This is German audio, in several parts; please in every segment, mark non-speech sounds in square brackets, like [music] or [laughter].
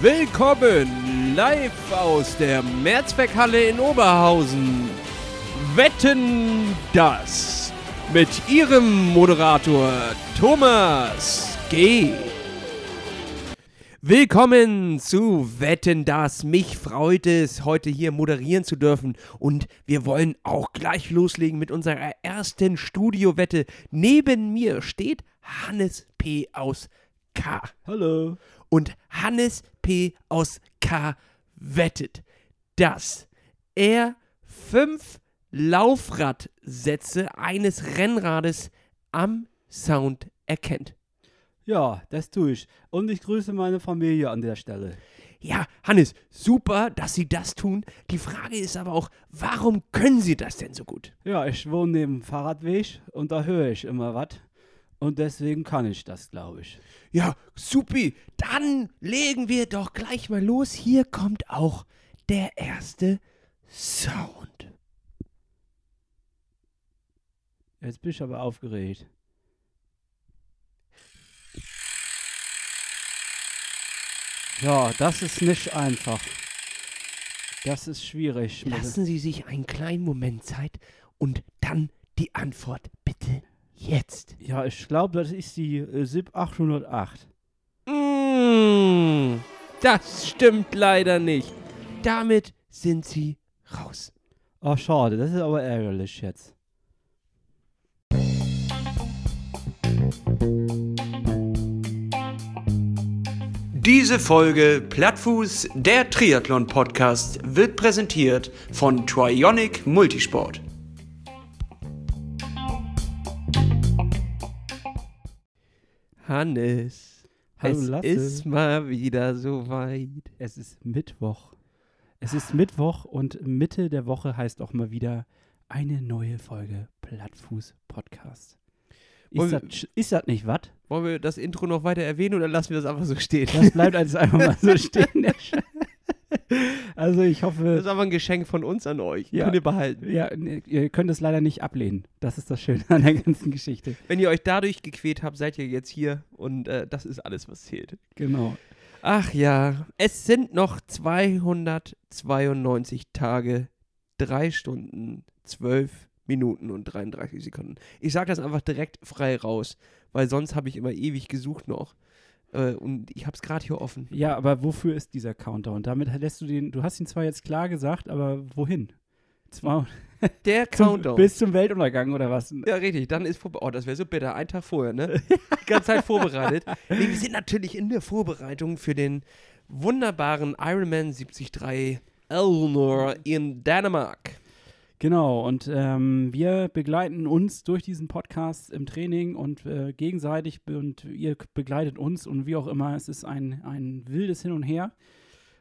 willkommen live aus der Mehrzweckhalle in Oberhausen. Wetten das mit Ihrem Moderator Thomas G. Willkommen zu Wetten das. Mich freut es, heute hier moderieren zu dürfen. Und wir wollen auch gleich loslegen mit unserer ersten Studiowette. Neben mir steht Hannes P. aus K. Hallo. Und Hannes P. aus K. wettet, dass er fünf Laufradsätze eines Rennrades am Sound erkennt. Ja, das tue ich. Und ich grüße meine Familie an der Stelle. Ja, Hannes, super, dass Sie das tun. Die Frage ist aber auch, warum können Sie das denn so gut? Ja, ich wohne neben dem Fahrradweg und da höre ich immer was. Und deswegen kann ich das, glaube ich. Ja, supi, dann legen wir doch gleich mal los. Hier kommt auch der erste Sound. Jetzt bin ich aber aufgeregt. Ja, das ist nicht einfach. Das ist schwierig. Lassen Sie sich einen kleinen Moment Zeit und dann die Antwort bitte jetzt. Ja, ich glaube, das ist die äh, SIP 808. Mmh, das stimmt leider nicht. Damit sind Sie raus. Ach, schade, das ist aber ärgerlich jetzt. Diese Folge Plattfuß, der Triathlon-Podcast, wird präsentiert von Trionic Multisport. Hannes, Hallo, es Lasse. ist mal wieder soweit. Es ist Mittwoch. Es ist Mittwoch und Mitte der Woche heißt auch mal wieder eine neue Folge Plattfuß Podcast. Ist das, ist das nicht was? Wollen wir das Intro noch weiter erwähnen oder lassen wir das einfach so stehen? Das bleibt [laughs] als einfach mal so stehen. [laughs] [laughs] [laughs] Also ich Das hoffe, ist aber ein Geschenk von uns an euch. Ja. Könnt ihr behalten. ja, ihr könnt es leider nicht ablehnen. Das ist das Schöne an der ganzen Geschichte. Wenn ihr euch dadurch gequält habt, seid ihr jetzt hier und äh, das ist alles, was zählt. Genau. Ach ja, es sind noch 292 Tage, 3 Stunden, 12 Minuten und 33 Sekunden. Ich sage das einfach direkt frei raus, weil sonst habe ich immer ewig gesucht noch. Äh, und ich habe es gerade hier offen. Ja, aber wofür ist dieser Countdown? Damit lässt du den, du hast ihn zwar jetzt klar gesagt, aber wohin? Zwar [laughs] Der zum, Countdown. bis zum Weltuntergang oder was? Ja, richtig, dann ist vorbei. Oh, das wäre so bitter. Ein Tag vorher, ne? Die ganze Zeit vorbereitet. [laughs] Nee, wir sind natürlich in der Vorbereitung für den wunderbaren Ironman 73 Elnor in Dänemark. Genau, und ähm, wir begleiten uns durch diesen Podcast im Training und äh, gegenseitig und ihr begleitet uns und wie auch immer. Es ist ein, ein wildes Hin und Her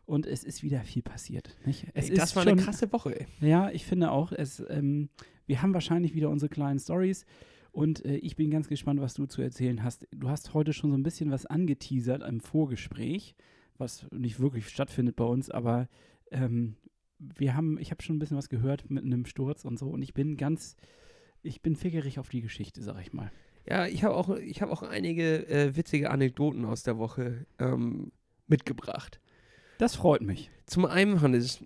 und es ist wieder viel passiert. Nicht? Es Ey, ist das war schon, eine krasse Woche, ey. Ja, ich finde auch, es, ähm, wir haben wahrscheinlich wieder unsere kleinen Stories und äh, ich bin ganz gespannt, was du zu erzählen hast. Du hast heute schon so ein bisschen was angeteasert im Vorgespräch, was nicht wirklich stattfindet bei uns, aber ähm, wir haben, ich habe schon ein bisschen was gehört mit einem Sturz und so und ich bin ganz, ich bin fickerig auf die Geschichte, sag ich mal. Ja, ich habe auch, ich hab auch einige äh, witzige Anekdoten aus der Woche ähm, mitgebracht. Das freut mich. Zum einen, Hannes,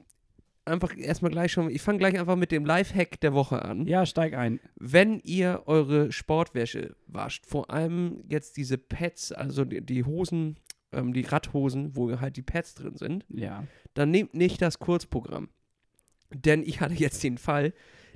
einfach erstmal gleich schon, ich fange gleich einfach mit dem Lifehack der Woche an. Ja, steig ein. Wenn ihr eure Sportwäsche wascht, vor allem jetzt diese Pads, also die, die Hosen, ähm, die Radhosen, wo halt die Pads drin sind, Ja. dann nehmt nicht das Kurzprogramm. Denn ich hatte jetzt den Fall,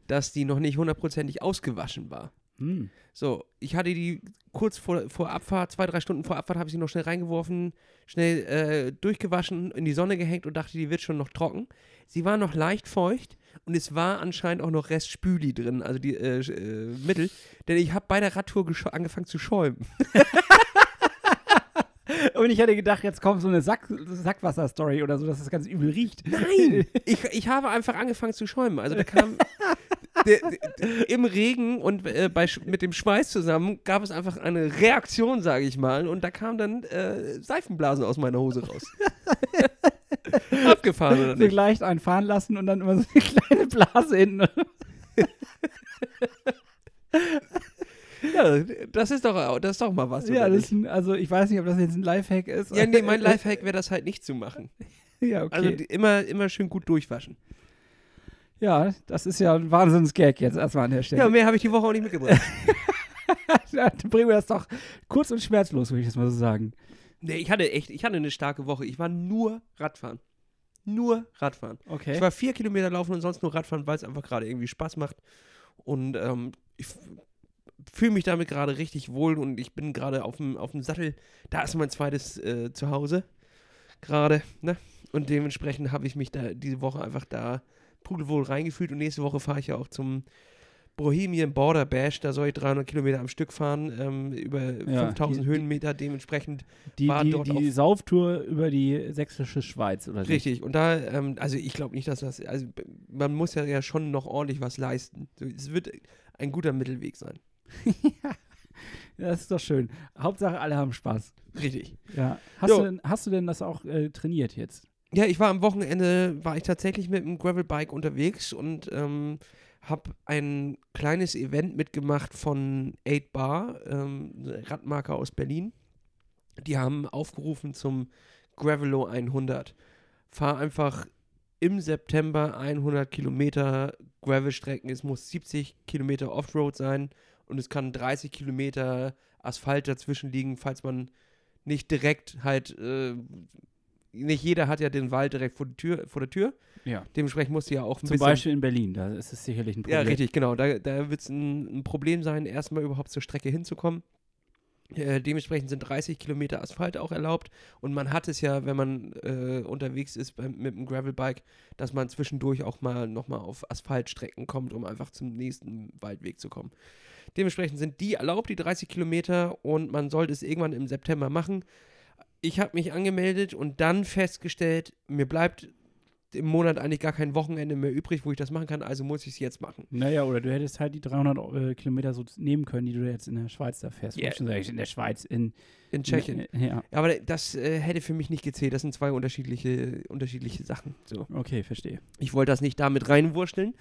dass die noch nicht hundertprozentig ausgewaschen war. Hm. So, ich hatte die kurz vor, vor Abfahrt, zwei, drei Stunden vor Abfahrt, habe ich sie noch schnell reingeworfen, schnell äh, durchgewaschen, in die Sonne gehängt und dachte, die wird schon noch trocken. Sie war noch leicht feucht und es war anscheinend auch noch Rest Spüli drin, also die äh, äh, Mittel, denn ich habe bei der Radtour angefangen zu schäumen. [laughs] [laughs] Und ich hätte gedacht, jetzt kommt so eine Sack Sackwasser-Story oder so, dass das ganz übel riecht. Nein, [laughs] ich, ich habe einfach angefangen zu schäumen. Also da kam [laughs] der, der, im Regen und äh, bei, mit dem Schweiß zusammen gab es einfach eine Reaktion, sage ich mal. Und da kamen dann äh, Seifenblasen aus meiner Hose raus. Abgefahren oder nicht? leicht einfahren lassen und dann immer so eine kleine Blase hinten. Ja, das ist doch, das ist doch mal was. Ja, das ein, also ich weiß nicht, ob das jetzt ein Lifehack ist. ja, nee, mein [laughs] Lifehack wäre das halt nicht zu machen. ja, okay. Also die- immer, immer schön gut durchwaschen. ja, das ist ja ein Wahnsinns-Gag jetzt erstmal an der Stelle. Ja, mehr habe ich die Woche auch nicht mitgebracht. [laughs] Dann bringen wir das doch kurz und schmerzlos, würde ich jetzt mal so sagen. nee, ich hatte echt, ich hatte eine starke Woche. Ich war nur Radfahren. Nur Radfahren. Okay. Ich war vier Kilometer laufen und sonst nur Radfahren, weil es einfach gerade irgendwie Spaß macht. Und ähm, ich fühle mich damit gerade richtig wohl und ich bin gerade auf dem, auf dem Sattel. Da ist mein zweites äh, Zuhause gerade. Ne? Und dementsprechend habe ich mich da diese Woche einfach da pudelwohl reingefühlt. Und nächste Woche fahre ich ja auch zum Bohemian Border Bash. Da soll ich 300 Kilometer am Stück fahren, ähm, über Ja, 5000 die- Höhenmeter. Dementsprechend Die, war die, dort die auf- Sauftour über die sächsische Schweiz, oder? Richtig, und da, ähm, also ich glaube nicht, dass das, also man muss ja, ja schon noch ordentlich was leisten. Es wird ein guter Mittelweg sein. [laughs] Ja, das ist doch schön. Hauptsache, alle haben Spaß. Richtig. Ja. Hast, Jo. du, denn, hast du denn das auch äh, trainiert jetzt? Ja, ich war am Wochenende, war ich tatsächlich mit einem Gravelbike unterwegs und ähm, habe ein kleines Event mitgemacht von 8 Bar, ähm, eine Radmarke aus Berlin. Die haben aufgerufen zum Gravelo 100. Fahr einfach im September 100 Kilometer Gravelstrecken. Es muss 70 Kilometer Offroad sein und es kann 30 Kilometer Asphalt dazwischen liegen, falls man nicht direkt halt, äh, nicht jeder hat ja den Wald direkt vor, die Tür, vor der Tür. Ja. Dementsprechend musst du ja auch ein Zum bisschen. Beispiel in Berlin, da ist es sicherlich ein Problem. Ja, richtig, genau. Da, da wird es ein, ein Problem sein, erstmal überhaupt zur Strecke hinzukommen. Äh, dementsprechend sind 30 Kilometer Asphalt auch erlaubt. Und man hat es ja, wenn man äh, unterwegs ist beim, mit dem Gravelbike, dass man zwischendurch auch mal nochmal auf Asphaltstrecken kommt, um einfach zum nächsten Waldweg zu kommen. Dementsprechend sind die erlaubt, die 30 Kilometer, und man sollte es irgendwann im September machen. Ich habe mich angemeldet und dann festgestellt, mir bleibt im Monat eigentlich gar kein Wochenende mehr übrig, wo ich das machen kann, also muss ich es jetzt machen. Naja, oder du hättest halt die 300 äh, Kilometer so nehmen können, die du jetzt in der Schweiz da fährst. Ja. Yeah. Schon sag ich, in der Schweiz, in In Tschechien. In, Ja, aber das äh, hätte für mich nicht gezählt. Das sind zwei unterschiedliche, unterschiedliche Sachen. So. okay, verstehe. Ich wollte das nicht damit reinwurschteln.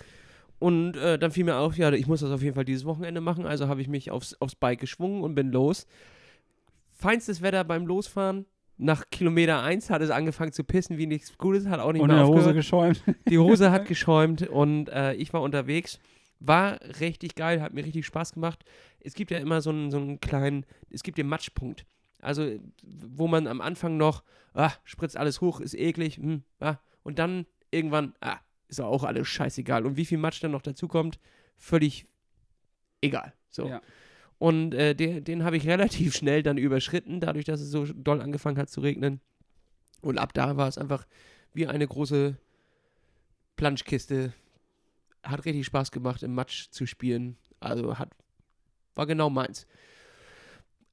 Und äh, dann fiel mir auf, ja, ich muss das auf jeden Fall dieses Wochenende machen. Also habe ich mich aufs, aufs Bike geschwungen und bin los. Feinstes Wetter beim Losfahren. Nach Kilometer 1 hat es angefangen zu pissen, wie nichts Gutes, hat auch nicht Und mehr der Hose aufgehört. geschäumt. Die Hose hat [laughs] geschäumt und äh, ich war unterwegs. War richtig geil, hat mir richtig Spaß gemacht. Es gibt ja immer so einen, so einen kleinen, es gibt den Matschpunkt. Also, wo man am Anfang noch, ah, spritzt alles hoch, ist eklig, hm, ah, und dann irgendwann, ah, ist auch alles scheißegal. Und wie viel Matsch dann noch dazu kommt, völlig egal. So. Ja. Und äh, den, den habe ich [laughs] relativ schnell dann überschritten, dadurch, dass es so doll angefangen hat zu regnen. Und ab da war es einfach wie eine große Planschkiste. Hat richtig Spaß gemacht, im Matsch zu spielen. Also hat, war genau meins.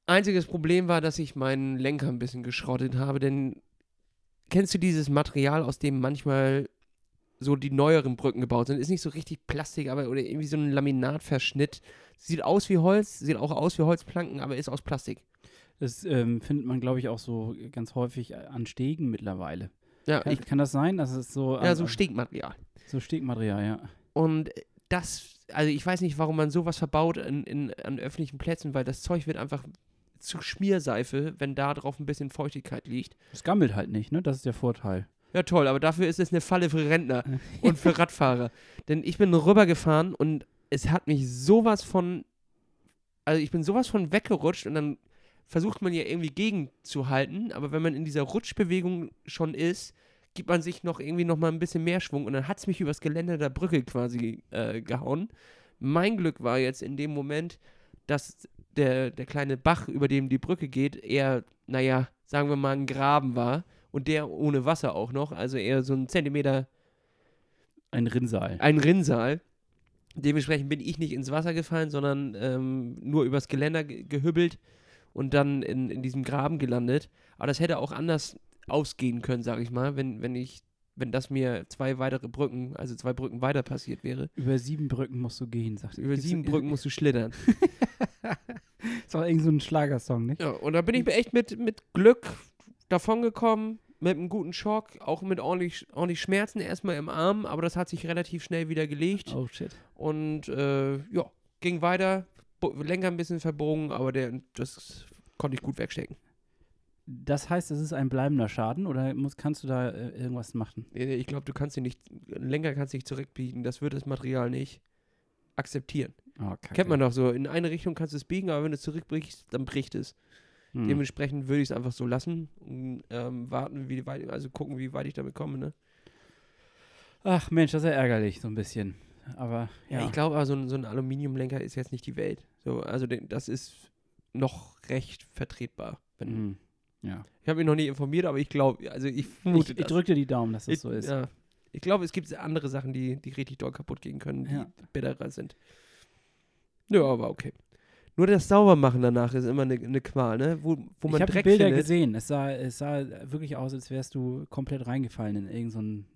Einziges Problem war, dass ich meinen Lenker ein bisschen geschrottet habe, denn kennst du dieses Material, aus dem manchmal so die neueren Brücken gebaut sind? Ist nicht so richtig Plastik, aber oder irgendwie so ein Laminatverschnitt. Sieht aus wie Holz, sieht auch aus wie Holzplanken, aber ist aus Plastik. Das ähm, findet man, glaube ich, auch so ganz häufig an Stegen mittlerweile. Ja, Kann, ich, kann das sein? Das ist so, ja so Stegmaterial. so Stegmaterial, ja. Und das, also ich weiß nicht, warum man sowas verbaut in, in, an öffentlichen Plätzen, weil das Zeug wird einfach zu Schmierseife, wenn da drauf ein bisschen Feuchtigkeit liegt. Es gammelt halt nicht, ne? Das ist der Vorteil. Ja, toll, aber dafür ist es eine Falle für Rentner [laughs] und für Radfahrer. Denn ich bin rübergefahren und es hat mich sowas von, also ich bin sowas von weggerutscht und dann versucht man ja irgendwie gegenzuhalten, aber wenn man in dieser Rutschbewegung schon ist, gibt man sich noch irgendwie noch mal ein bisschen mehr Schwung und dann hat es mich übers Geländer der Brücke quasi äh, gehauen. Mein Glück war jetzt in dem Moment, dass der, der kleine Bach, über dem die Brücke geht, eher, naja, sagen wir mal, ein Graben war und der ohne Wasser auch noch, also eher so ein Zentimeter, Ein Rinnsal. ein Rinnsal. Dementsprechend bin ich nicht ins Wasser gefallen, sondern ähm, nur übers Geländer ge gehübbelt und dann in, in diesem Graben gelandet. Aber das hätte auch anders ausgehen können, sag ich mal, wenn, wenn ich, wenn das mir zwei weitere Brücken, also zwei Brücken weiter passiert wäre. Über sieben Brücken musst du gehen, sagt Über sieben Brücken musst du schlittern. [laughs] Das war irgend so ein Schlagersong, nicht? Ja, und da bin ich mir echt mit, mit Glück davongekommen, mit einem guten Schock, auch mit ordentlich, ordentlich Schmerzen erstmal im Arm, aber das hat sich relativ schnell wieder gelegt. Oh shit. Und äh, ja, ging weiter, Lenker ein bisschen verbogen, aber der, das konnte ich gut wegstecken. Das heißt, es ist ein bleibender Schaden oder muss, kannst du da äh, irgendwas machen? Ich glaube, du kannst ihn nicht, Lenker kannst du nicht zurückbiegen, das wird das Material nicht akzeptieren. Oh. Kennt man doch so, in eine Richtung kannst du es biegen, aber wenn du es zurückbrichst, dann bricht es. Hm. Dementsprechend würde ich es einfach so lassen und ähm, warten, wie weit, also gucken, wie weit ich damit komme, ne? Ach Mensch, das ist ja ärgerlich, so ein bisschen. Aber Ja, ja, ich glaube, also, so ein Aluminiumlenker ist jetzt nicht die Welt. So, also das ist noch recht vertretbar. Wenn, Hm. ja. Ich habe mich noch nie informiert, aber ich glaube, also ich vermute Ich, ich drücke dir die Daumen, dass das Ich- so ist. Ja. Ich glaube, es gibt andere Sachen, die, die richtig doll kaputt gehen können, die Ja. bitterer sind. Ja, aber okay. Nur das Saubermachen danach ist immer eine ne Qual, ne? Wo, wo man ich habe Bilder findet. gesehen. Es sah, es sah wirklich aus, als wärst du komplett reingefallen in irgendein so ein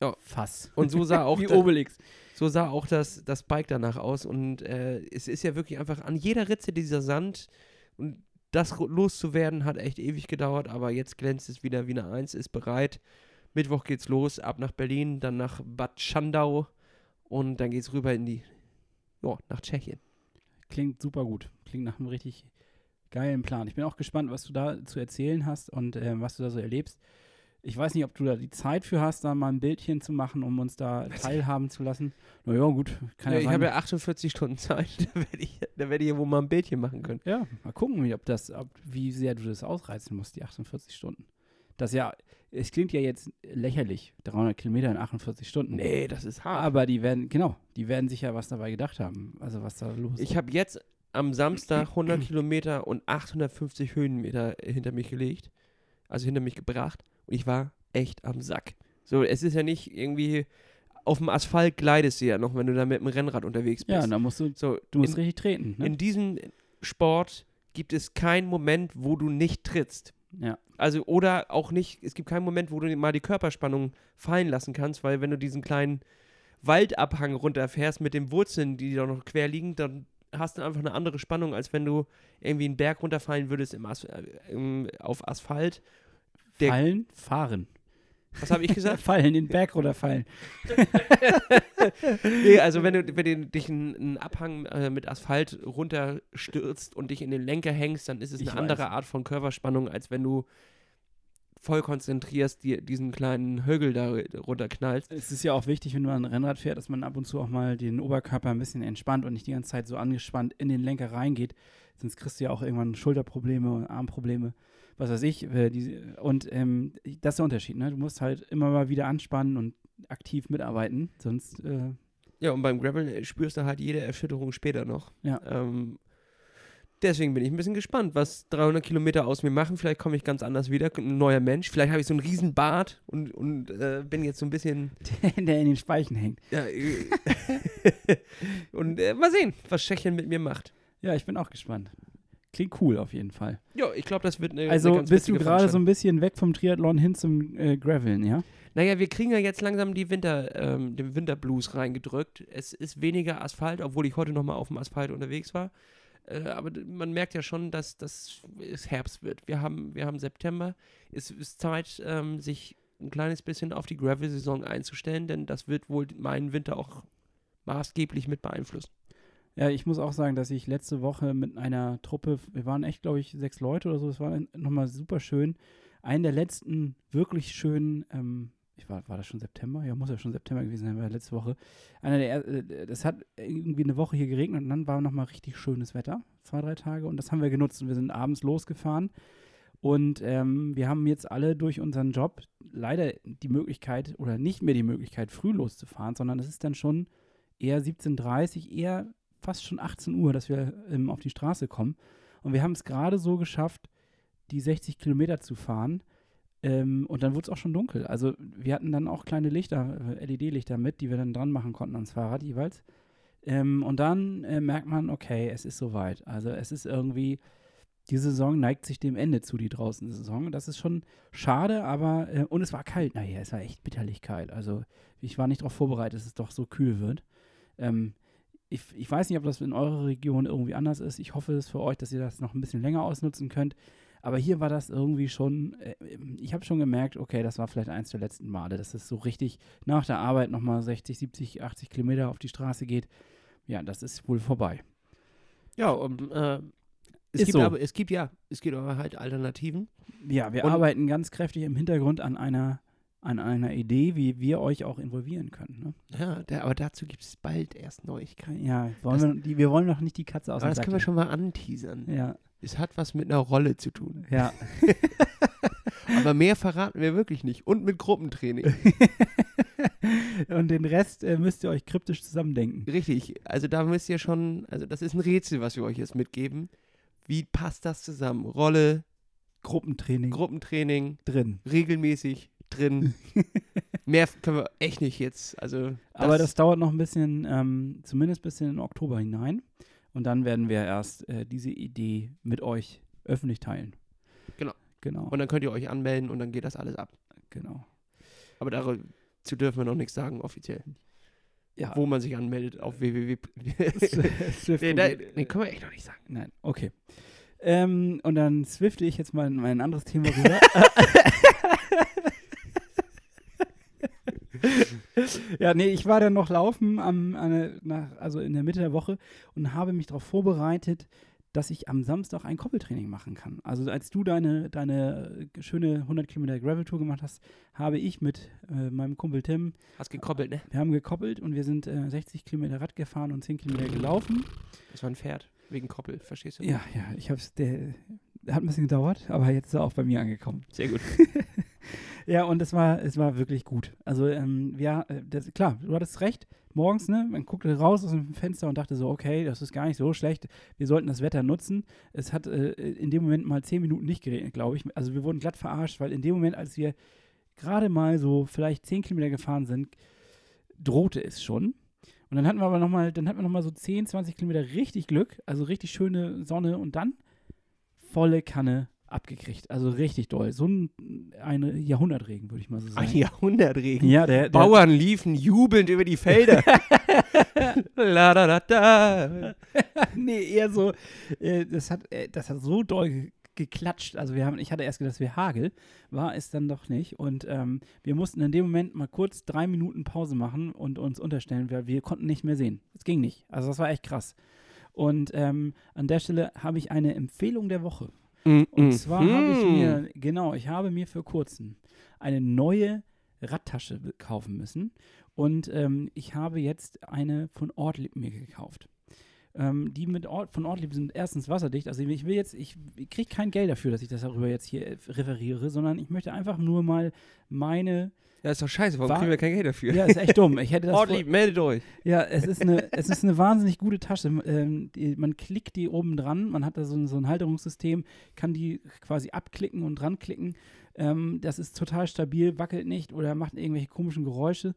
Ja. Matschfass. Und so sah [laughs] auch Wie da- Obelix. So sah auch das, das Bike danach aus. Und äh, es ist ja wirklich einfach an jeder Ritze dieser Sand. Und das loszuwerden hat echt ewig gedauert. Aber jetzt glänzt es wieder wie eine Eins, ist bereit. Mittwoch geht's los, ab nach Berlin, dann nach Bad Schandau. Und dann geht's rüber in die, ja, nach Tschechien. Klingt super gut. Klingt nach einem richtig geilen Plan. Ich bin auch gespannt, was du da zu erzählen hast und ähm, was du da so erlebst. Ich weiß nicht, ob du da die Zeit für hast, da mal ein Bildchen zu machen, um uns da teilhaben zu lassen. Na ja, gut. Kann Ja, ja, ich habe ja 48 Stunden Zeit. [laughs] Da werde ich, da werd ich ja wohl mal ein Bildchen machen können. Ja, mal gucken, wie, ob das, ob, wie sehr du das ausreizen musst, die 48 Stunden. Das ja, es klingt ja jetzt lächerlich, 300 Kilometer in 48 Stunden. Nee, das ist hart. Aber die werden, genau, die werden sich ja was dabei gedacht haben. Also was da los ist. Ich habe jetzt am Samstag 100 Kilometer und 850 Höhenmeter hinter mich gelegt, also hinter mich gebracht und ich war echt am Sack. So, es ist ja nicht irgendwie auf dem Asphalt gleitest du ja noch, wenn du da mit dem Rennrad unterwegs bist. Ja, da musst du, so, du musst in, richtig treten. Ne? in diesem Sport gibt es keinen Moment, wo du nicht trittst. Ja. Also, oder auch nicht, es gibt keinen Moment, wo du mal die Körperspannung fallen lassen kannst, weil wenn du diesen kleinen Waldabhang runterfährst mit den Wurzeln, die da noch quer liegen, dann hast du einfach eine andere Spannung, als wenn du irgendwie einen Berg runterfallen würdest im As äh, im, auf Asphalt. Der- Fallen, fahren. Was habe ich gesagt? [laughs] fallen, den Berg runterfallen. [laughs] nee, also wenn du, wenn du dich einen, Abhang äh, mit Asphalt runterstürzt und dich in den Lenker hängst, dann ist es Ich eine andere weiß. Art von Körperspannung, als wenn du voll konzentrierst, dir diesen kleinen Högel da runterknallst. Es ist ja auch wichtig, wenn man ein Rennrad fährt, dass man ab und zu auch mal den Oberkörper ein bisschen entspannt und nicht die ganze Zeit so angespannt in den Lenker reingeht. Sonst kriegst du ja auch irgendwann Schulterprobleme und Armprobleme, was weiß ich. Äh, die, und ähm, das ist der Unterschied. Ne? Du musst halt immer mal wieder anspannen und aktiv mitarbeiten, sonst äh, Ja, und beim Gravel spürst du halt jede Erschütterung später noch. Ja. Ähm, deswegen bin ich ein bisschen gespannt, was 300 Kilometer aus mir machen. Vielleicht komme ich ganz anders wieder, ein neuer Mensch. Vielleicht habe ich so einen riesen Bart und, und äh, bin jetzt so ein bisschen [laughs] der in den Speichen hängt. Ja, äh, [laughs] und äh, mal sehen, was Tschechien mit mir macht. Ja, ich bin auch gespannt. Klingt cool auf jeden Fall. Ja, ich glaube, das wird eine, Also eine bist du gerade so ein bisschen weg vom Triathlon hin zum äh, Graveln, ja? Naja, wir kriegen ja jetzt langsam die Winter, ähm, den Winterblues reingedrückt. Es ist weniger Asphalt, obwohl ich heute nochmal auf dem Asphalt unterwegs war. Äh, aber man merkt ja schon, dass, es Herbst wird. Wir haben, wir haben September. Es ist Zeit, ähm, sich ein kleines bisschen auf die Gravel-Saison einzustellen, denn das wird wohl meinen Winter auch maßgeblich mit beeinflussen. Ja, ich muss auch sagen, dass ich letzte Woche mit einer Truppe, wir waren echt, glaube ich, sechs Leute oder so, es war nochmal super schön. Einen der letzten wirklich schönen, ähm, ich war, war das schon September? Ja, muss ja schon September gewesen sein, war letzte Woche. Einer der, er- äh, das hat irgendwie eine Woche hier geregnet und dann war nochmal richtig schönes Wetter, zwei, drei Tage und das haben wir genutzt und wir sind abends losgefahren und ähm, wir haben jetzt alle durch unseren Job leider die Möglichkeit oder nicht mehr die Möglichkeit, früh loszufahren, sondern es ist dann schon eher 17.30 eher fast schon 18 Uhr, dass wir ähm, auf die Straße kommen. Und wir haben es gerade so geschafft, die 60 Kilometer zu fahren. Ähm, und dann wurde es auch schon dunkel. Also wir hatten dann auch kleine Lichter, äh, LED-Lichter mit, die wir dann dran machen konnten ans Fahrrad jeweils. Ähm, und dann äh, merkt man, okay, es ist soweit. Also es ist irgendwie, die Saison neigt sich dem Ende zu, die draußen Saison. Das ist schon schade, aber, äh, und es war kalt. Naja, es war echt bitterlich kalt. Also ich war nicht darauf vorbereitet, dass es doch so kühl wird. Ähm, ich, ich weiß nicht, ob das in eurer Region irgendwie anders ist. Ich hoffe es für euch, dass ihr das noch ein bisschen länger ausnutzen könnt. Aber hier war das irgendwie schon, äh, ich habe schon gemerkt, okay, das war vielleicht eins der letzten Male, dass es so richtig nach der Arbeit nochmal 60, 70, 80 Kilometer auf die Straße geht. Ja, das ist wohl vorbei. Ja, um, äh, es Ist gibt so. aber, es gibt ja, es gibt aber halt Alternativen. Ja, wir Und- arbeiten ganz kräftig im Hintergrund an einer, an einer Idee, wie wir euch auch involvieren können. Ne? Ja, da, aber dazu gibt es bald erst Neuigkeiten. Ja, wollen Das- wir, die, wir wollen noch nicht die Katze aus dem das können wir Sack schon mal anteasern. Ja, Es hat was mit einer Rolle zu tun. ja. [laughs] Aber mehr verraten wir wirklich nicht. Und mit Gruppentraining. [laughs] Und den Rest äh, müsst ihr euch kryptisch zusammendenken. Richtig. Also da müsst ihr schon, also das ist ein Rätsel, was wir euch jetzt mitgeben. Wie passt das zusammen? Rolle, Gruppentraining Gruppentraining, drin. regelmäßig drin. [laughs] Mehr können wir echt nicht jetzt. Also Aber das dauert noch ein bisschen, ähm, zumindest bis in den Oktober hinein. Und dann werden wir erst äh, diese Idee mit euch öffentlich teilen. Genau. Genau. Und dann könnt ihr euch anmelden und dann geht das alles ab. genau. Aber dazu dürfen wir noch nichts sagen offiziell. Ja. Wo man sich anmeldet auf www. [laughs] Swift nee, da, nee, können wir echt noch nicht sagen. Nein, okay. Ähm, und dann swifte ich jetzt mal in mein anderes Thema rüber. [laughs] ja, nee, ich war dann noch laufen am, an, nach, also in der Mitte der Woche und habe mich darauf vorbereitet, dass ich am Samstag ein Koppeltraining machen kann. Also als du deine, deine schöne 100 Kilometer Gravel-Tour gemacht hast, habe ich mit äh, meinem Kumpel Tim, Hast gekoppelt, ne? wir haben gekoppelt und wir sind äh, 60 Kilometer Rad gefahren und 10 Kilometer gelaufen. Das war ein Pferd. Wegen Koppel, verstehst du? Ja, ja, ich hab's, der hat ein bisschen gedauert, aber jetzt ist er auch bei mir angekommen. Sehr gut. [laughs] Ja, und es war, es war wirklich gut. Also, ähm, ja, äh, das, klar, du hattest recht. Morgens, ne, man guckte raus aus dem Fenster und dachte so, okay, das ist gar nicht so schlecht. Wir sollten das Wetter nutzen. Es hat äh, in dem Moment mal zehn Minuten nicht geregnet, glaube ich. Also wir wurden glatt verarscht, weil in dem Moment, als wir gerade mal so vielleicht zehn Kilometer gefahren sind, drohte es schon. Und dann hatten wir aber nochmal, dann hatten wir nochmal so 10, 20 Kilometer richtig Glück, also richtig schöne Sonne und dann volle Kanne abgekriegt. Also richtig doll. So ein eine Jahrhundertregen, würde ich mal so sagen. Ein Jahrhundertregen. Ja, der, der Bauern liefen jubelnd über die Felder. [laughs] La da da da. [laughs] nee, eher so, äh, das, hat, äh, das hat so doll ge- geklatscht. Also wir haben, ich hatte erst gedacht, wäre Hagel, war es dann doch nicht. Und ähm, wir mussten in dem Moment mal kurz drei Minuten Pause machen und uns unterstellen, weil wir konnten nicht mehr sehen. Es ging nicht. Also das war echt krass. Und ähm, an der Stelle habe ich eine Empfehlung der Woche. Und zwar habe ich mir, genau, ich habe mir für kurzem eine neue Radtasche kaufen müssen. Und ähm, ich habe jetzt eine von Ortlieb mir gekauft. Ähm, die mit Ort, von Ortlieb sind erstens wasserdicht. Also ich will jetzt, ich, ich kriege kein Geld dafür, dass ich das darüber jetzt hier äh, referiere, sondern ich möchte einfach nur mal meine. Ja, ist doch scheiße. Warum War- kriegen wir kein Geld dafür? Ja, ist echt dumm. Ich hätte das. Ortlieb, meldet euch. ja, es ist eine, es ist eine wahnsinnig gute Tasche. Ähm, die, man klickt die oben dran, man hat da so, ein- so ein Halterungssystem, kann die quasi abklicken und dran klicken. Ähm, das ist total stabil, wackelt nicht oder macht irgendwelche komischen Geräusche.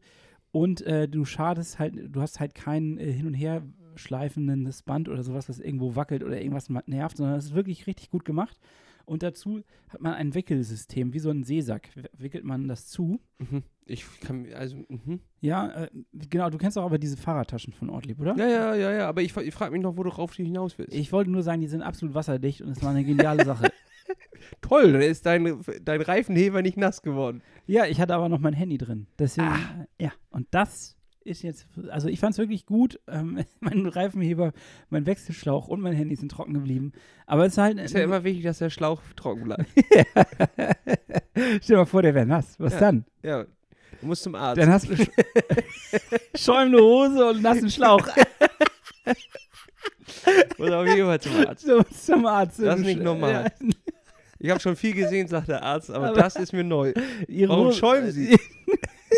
Und äh, du schadest halt, du hast halt kein äh, hin und her schleifendes Band oder sowas, was irgendwo wackelt oder irgendwas nervt, sondern es ist wirklich richtig gut gemacht. Und dazu hat man ein Wickelsystem, wie so ein Seesack, wickelt man das zu. Mhm. Ich kann, also, mhm. Ja, äh, genau, du kennst auch aber diese Fahrradtaschen von Ortlieb, oder? Ja, ja, ja, ja, aber ich, ich frage mich noch, worauf du hinaus willst. Ich wollte nur sagen, die sind absolut wasserdicht und es war eine geniale Sache. [laughs] Toll, dann ist dein, dein Reifenheber nicht nass geworden. Ja, ich hatte aber noch mein Handy drin. Deswegen, Ah. ja, und das ist jetzt, also ich fand es wirklich gut. Ähm, [laughs] mein Reifenheber, mein Wechselschlauch und mein Handy sind trocken geblieben. Aber es ist halt. Ist ja immer wichtig, dass der Schlauch trocken bleibt. [laughs] Stell dir mal vor, der wäre nass. Was Ja. dann? Ja, du musst zum Arzt. Dann hast du sch [laughs] schäumende Hose und nassen Schlauch. Muss auf jeden Fall zum Arzt. Du musst zum Arzt. Das ist nicht normal. Ja, Ich habe schon viel gesehen, sagt der Arzt, aber, Aber- das ist mir neu. Warum schäumen Sie?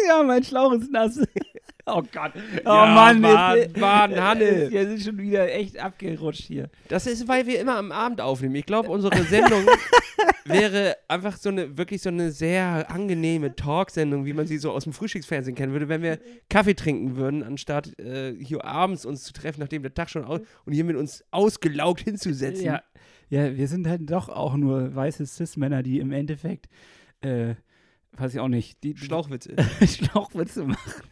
ja, mein Schlauch ist nass. Oh Gott. Oh Ja, Mann, Mann, jetzt, Mann, [laughs] Hanne. Jetzt, jetzt ist schon wieder echt abgerutscht hier. Das ist, weil wir immer am Abend aufnehmen. Ich glaube, unsere Sendung [laughs] wäre einfach so eine, wirklich so eine sehr angenehme Talksendung, wie man sie so aus dem Frühstücksfernsehen kennen würde, wenn wir Kaffee trinken würden, anstatt äh, hier abends uns zu treffen, nachdem der Tag schon aus und hier mit uns ausgelaugt hinzusetzen. Ja, ja, wir sind halt doch auch nur weiße Cis-Männer, die im Endeffekt, äh, weiß ich auch nicht, die die Schlauchwitze. [laughs] Schlauchwitze machen.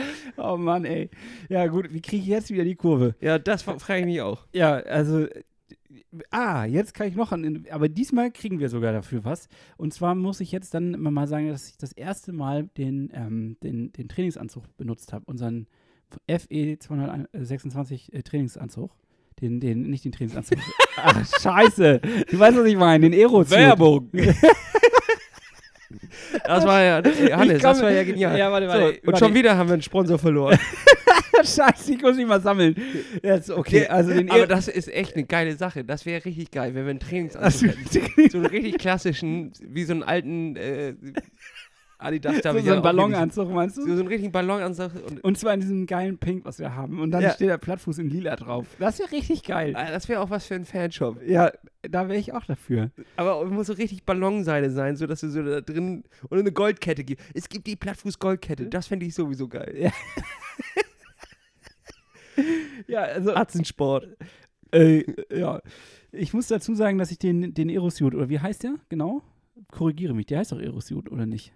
[laughs] oh Mann, ey. Ja, gut, wie kriege ich jetzt wieder die Kurve? Ja, das fra- frage ich mich auch. Ja, also. Ah, jetzt kann ich noch an. Aber diesmal kriegen wir sogar dafür was. Und zwar muss ich jetzt dann mal sagen, dass ich das erste Mal den, ähm, den, den Trainingsanzug benutzt habe. Unseren FE 226 äh, Trainingsanzug. Den, den, nicht den Trainingsanzug. Ach, [laughs] scheiße. Du weißt, was ich meine. Den aero Werbung. [laughs] das war ja, ey, Hannes, das war ja genial. Ja, warte, so, warte. und schon wieder haben wir einen Sponsor verloren. [laughs] Scheiße, ich muss mich mal sammeln. Jetzt, okay, also den Aber das ist echt eine geile Sache. Das wäre richtig geil, wenn wir einen Trainingsanzug hätten. So einen richtig klassischen, wie so einen alten äh, Adidas. so, so ein Ballonanzug, meinst So, du? so einen richtigen Ballonanzug. Und, Und zwar in diesem geilen Pink, was wir haben. Und dann Ja. steht der Plattfuß in lila drauf. Das wäre richtig geil. Ah, das wäre auch was für einen Fanshop. Ja, da wäre ich auch dafür. Aber es muss so richtig Ballonseide sein, sodass du so da drin und eine Goldkette gibt. Es gibt die Plattfuß-Goldkette. Das fände ich sowieso geil. Ja. [laughs] Ja, also, Atzensport. äh, ja. Ich muss dazu sagen, dass ich den, den Aerosuit, oder wie heißt der? Genau? Korrigiere mich, der heißt doch Aerosuit, oder nicht?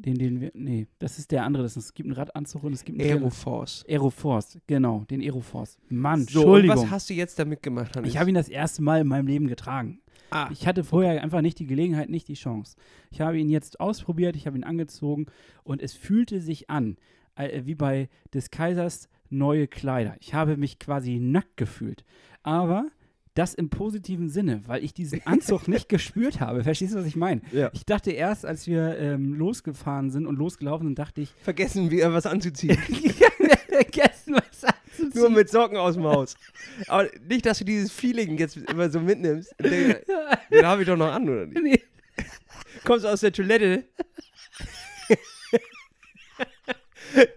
Den, den wir, nee, das ist der andere. Das ist, es gibt einen Radanzug und es gibt einen Aeroforce. Aeroforce, genau, den Aeroforce. Mann, So, und Entschuldigung. was hast du jetzt damit gemacht, Hannes? ich habe ihn das erste Mal in meinem Leben getragen. ah, Ich hatte vorher einfach nicht die Gelegenheit, nicht die Chance. Ich habe ihn jetzt ausprobiert, ich habe ihn angezogen und es fühlte sich an, äh, wie bei des Kaisers neue Kleider. Ich habe mich quasi nackt gefühlt. Aber das im positiven Sinne, weil ich diesen Anzug nicht [laughs] gespürt habe. Verstehst du, was ich meine? ja. Ich dachte erst, als wir ähm, losgefahren sind und losgelaufen sind, dachte ich, Vergessen wir was anzuziehen. [laughs] habe vergessen, was anzuziehen. Nur mit Socken aus dem Haus. Aber nicht, dass du dieses Feeling jetzt immer so mitnimmst. [laughs] Den, den habe ich doch noch an, oder nicht? Nee. Kommst aus der Toilette.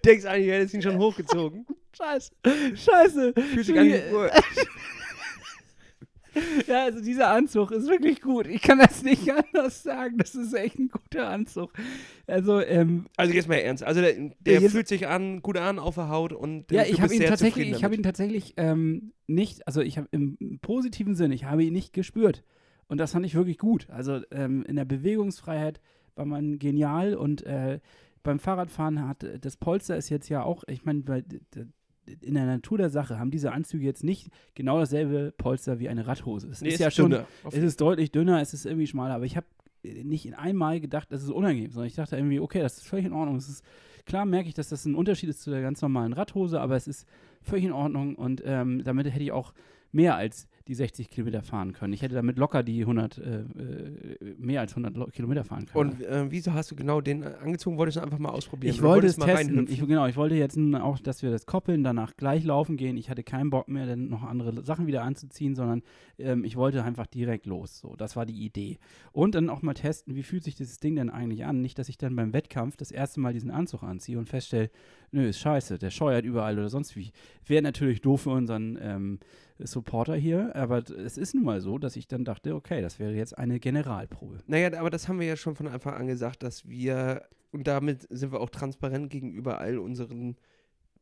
Denkst eigentlich, du hättest ihn schon hochgezogen. Scheiße. Scheiße. Fühlst dich gar nicht wohl. Ja, also dieser Anzug ist wirklich gut. Ich kann das nicht anders sagen. Das ist echt ein guter Anzug. Also, ähm, Also jetzt mal ernst. Also der, der fühlt sich an, gut an auf der Haut und ja, ich habe ihn sehr tatsächlich, zufrieden ich habe ihn tatsächlich nicht, also ich habe im positiven Sinn, ich habe ihn nicht gespürt. Und das fand ich wirklich gut. Also ähm, in der Bewegungsfreiheit war man genial und äh, beim Fahrradfahren hat äh, das Polster ist jetzt ja auch, ich meine, in der Natur der Sache haben diese Anzüge jetzt nicht genau dasselbe Polster wie eine Radhose. Es Nee, ist ist ja schon, dünner. Es ist deutlich dünner, es ist irgendwie schmaler, aber ich habe nicht in einmal gedacht, das ist unangenehm, sondern ich dachte irgendwie, okay, das ist völlig in Ordnung. Es ist, klar merke ich, dass das ein Unterschied ist zu der ganz normalen Radhose, aber es ist völlig in Ordnung und ähm, damit hätte ich auch mehr als die 60 Kilometer fahren können. Ich hätte damit locker die 100, äh, äh, mehr als 100 Lo- Kilometer fahren können. Und äh, wieso hast du genau den äh, angezogen? Wolltest du einfach mal ausprobieren? Ich wollte es testen. Ich, genau, ich wollte jetzt auch, dass wir das koppeln, danach gleich laufen gehen. Ich hatte keinen Bock mehr, dann noch andere Sachen wieder anzuziehen, sondern ähm, ich wollte einfach direkt los. So, das war die Idee. Und dann auch mal testen, wie fühlt sich dieses Ding denn eigentlich an? Nicht, dass ich dann beim Wettkampf das erste Mal diesen Anzug anziehe und feststelle, nö, ist scheiße, der scheuert überall oder sonst wie. Wäre natürlich doof für unseren ähm, Supporter hier, aber es ist nun mal so, dass ich dann dachte, okay, das wäre jetzt eine Generalprobe. Naja, aber das haben wir ja schon von Anfang an gesagt, dass wir, und damit sind wir auch transparent gegenüber all unseren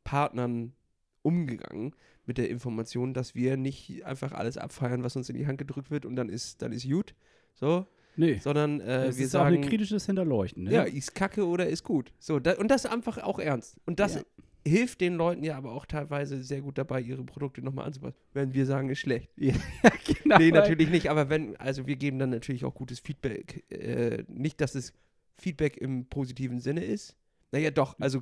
Partnern umgegangen mit der Information, dass wir nicht einfach alles abfeiern, was uns in die Hand gedrückt wird und dann ist, dann ist gut. So, Nö, sondern äh, wir ist auch sagen, ein kritisches Hinterleuchten. Ne? ja, ist kacke oder ist gut. So, da, und das einfach auch ernst. Und das Ja. Hilft den Leuten ja aber auch teilweise sehr gut dabei, ihre Produkte nochmal anzupassen. Wenn wir sagen, ist schlecht. [laughs] genau. Nee, natürlich nicht, aber wenn, also wir geben dann natürlich auch gutes Feedback. Äh, nicht, dass es Feedback im positiven Sinne ist. Naja, doch, also.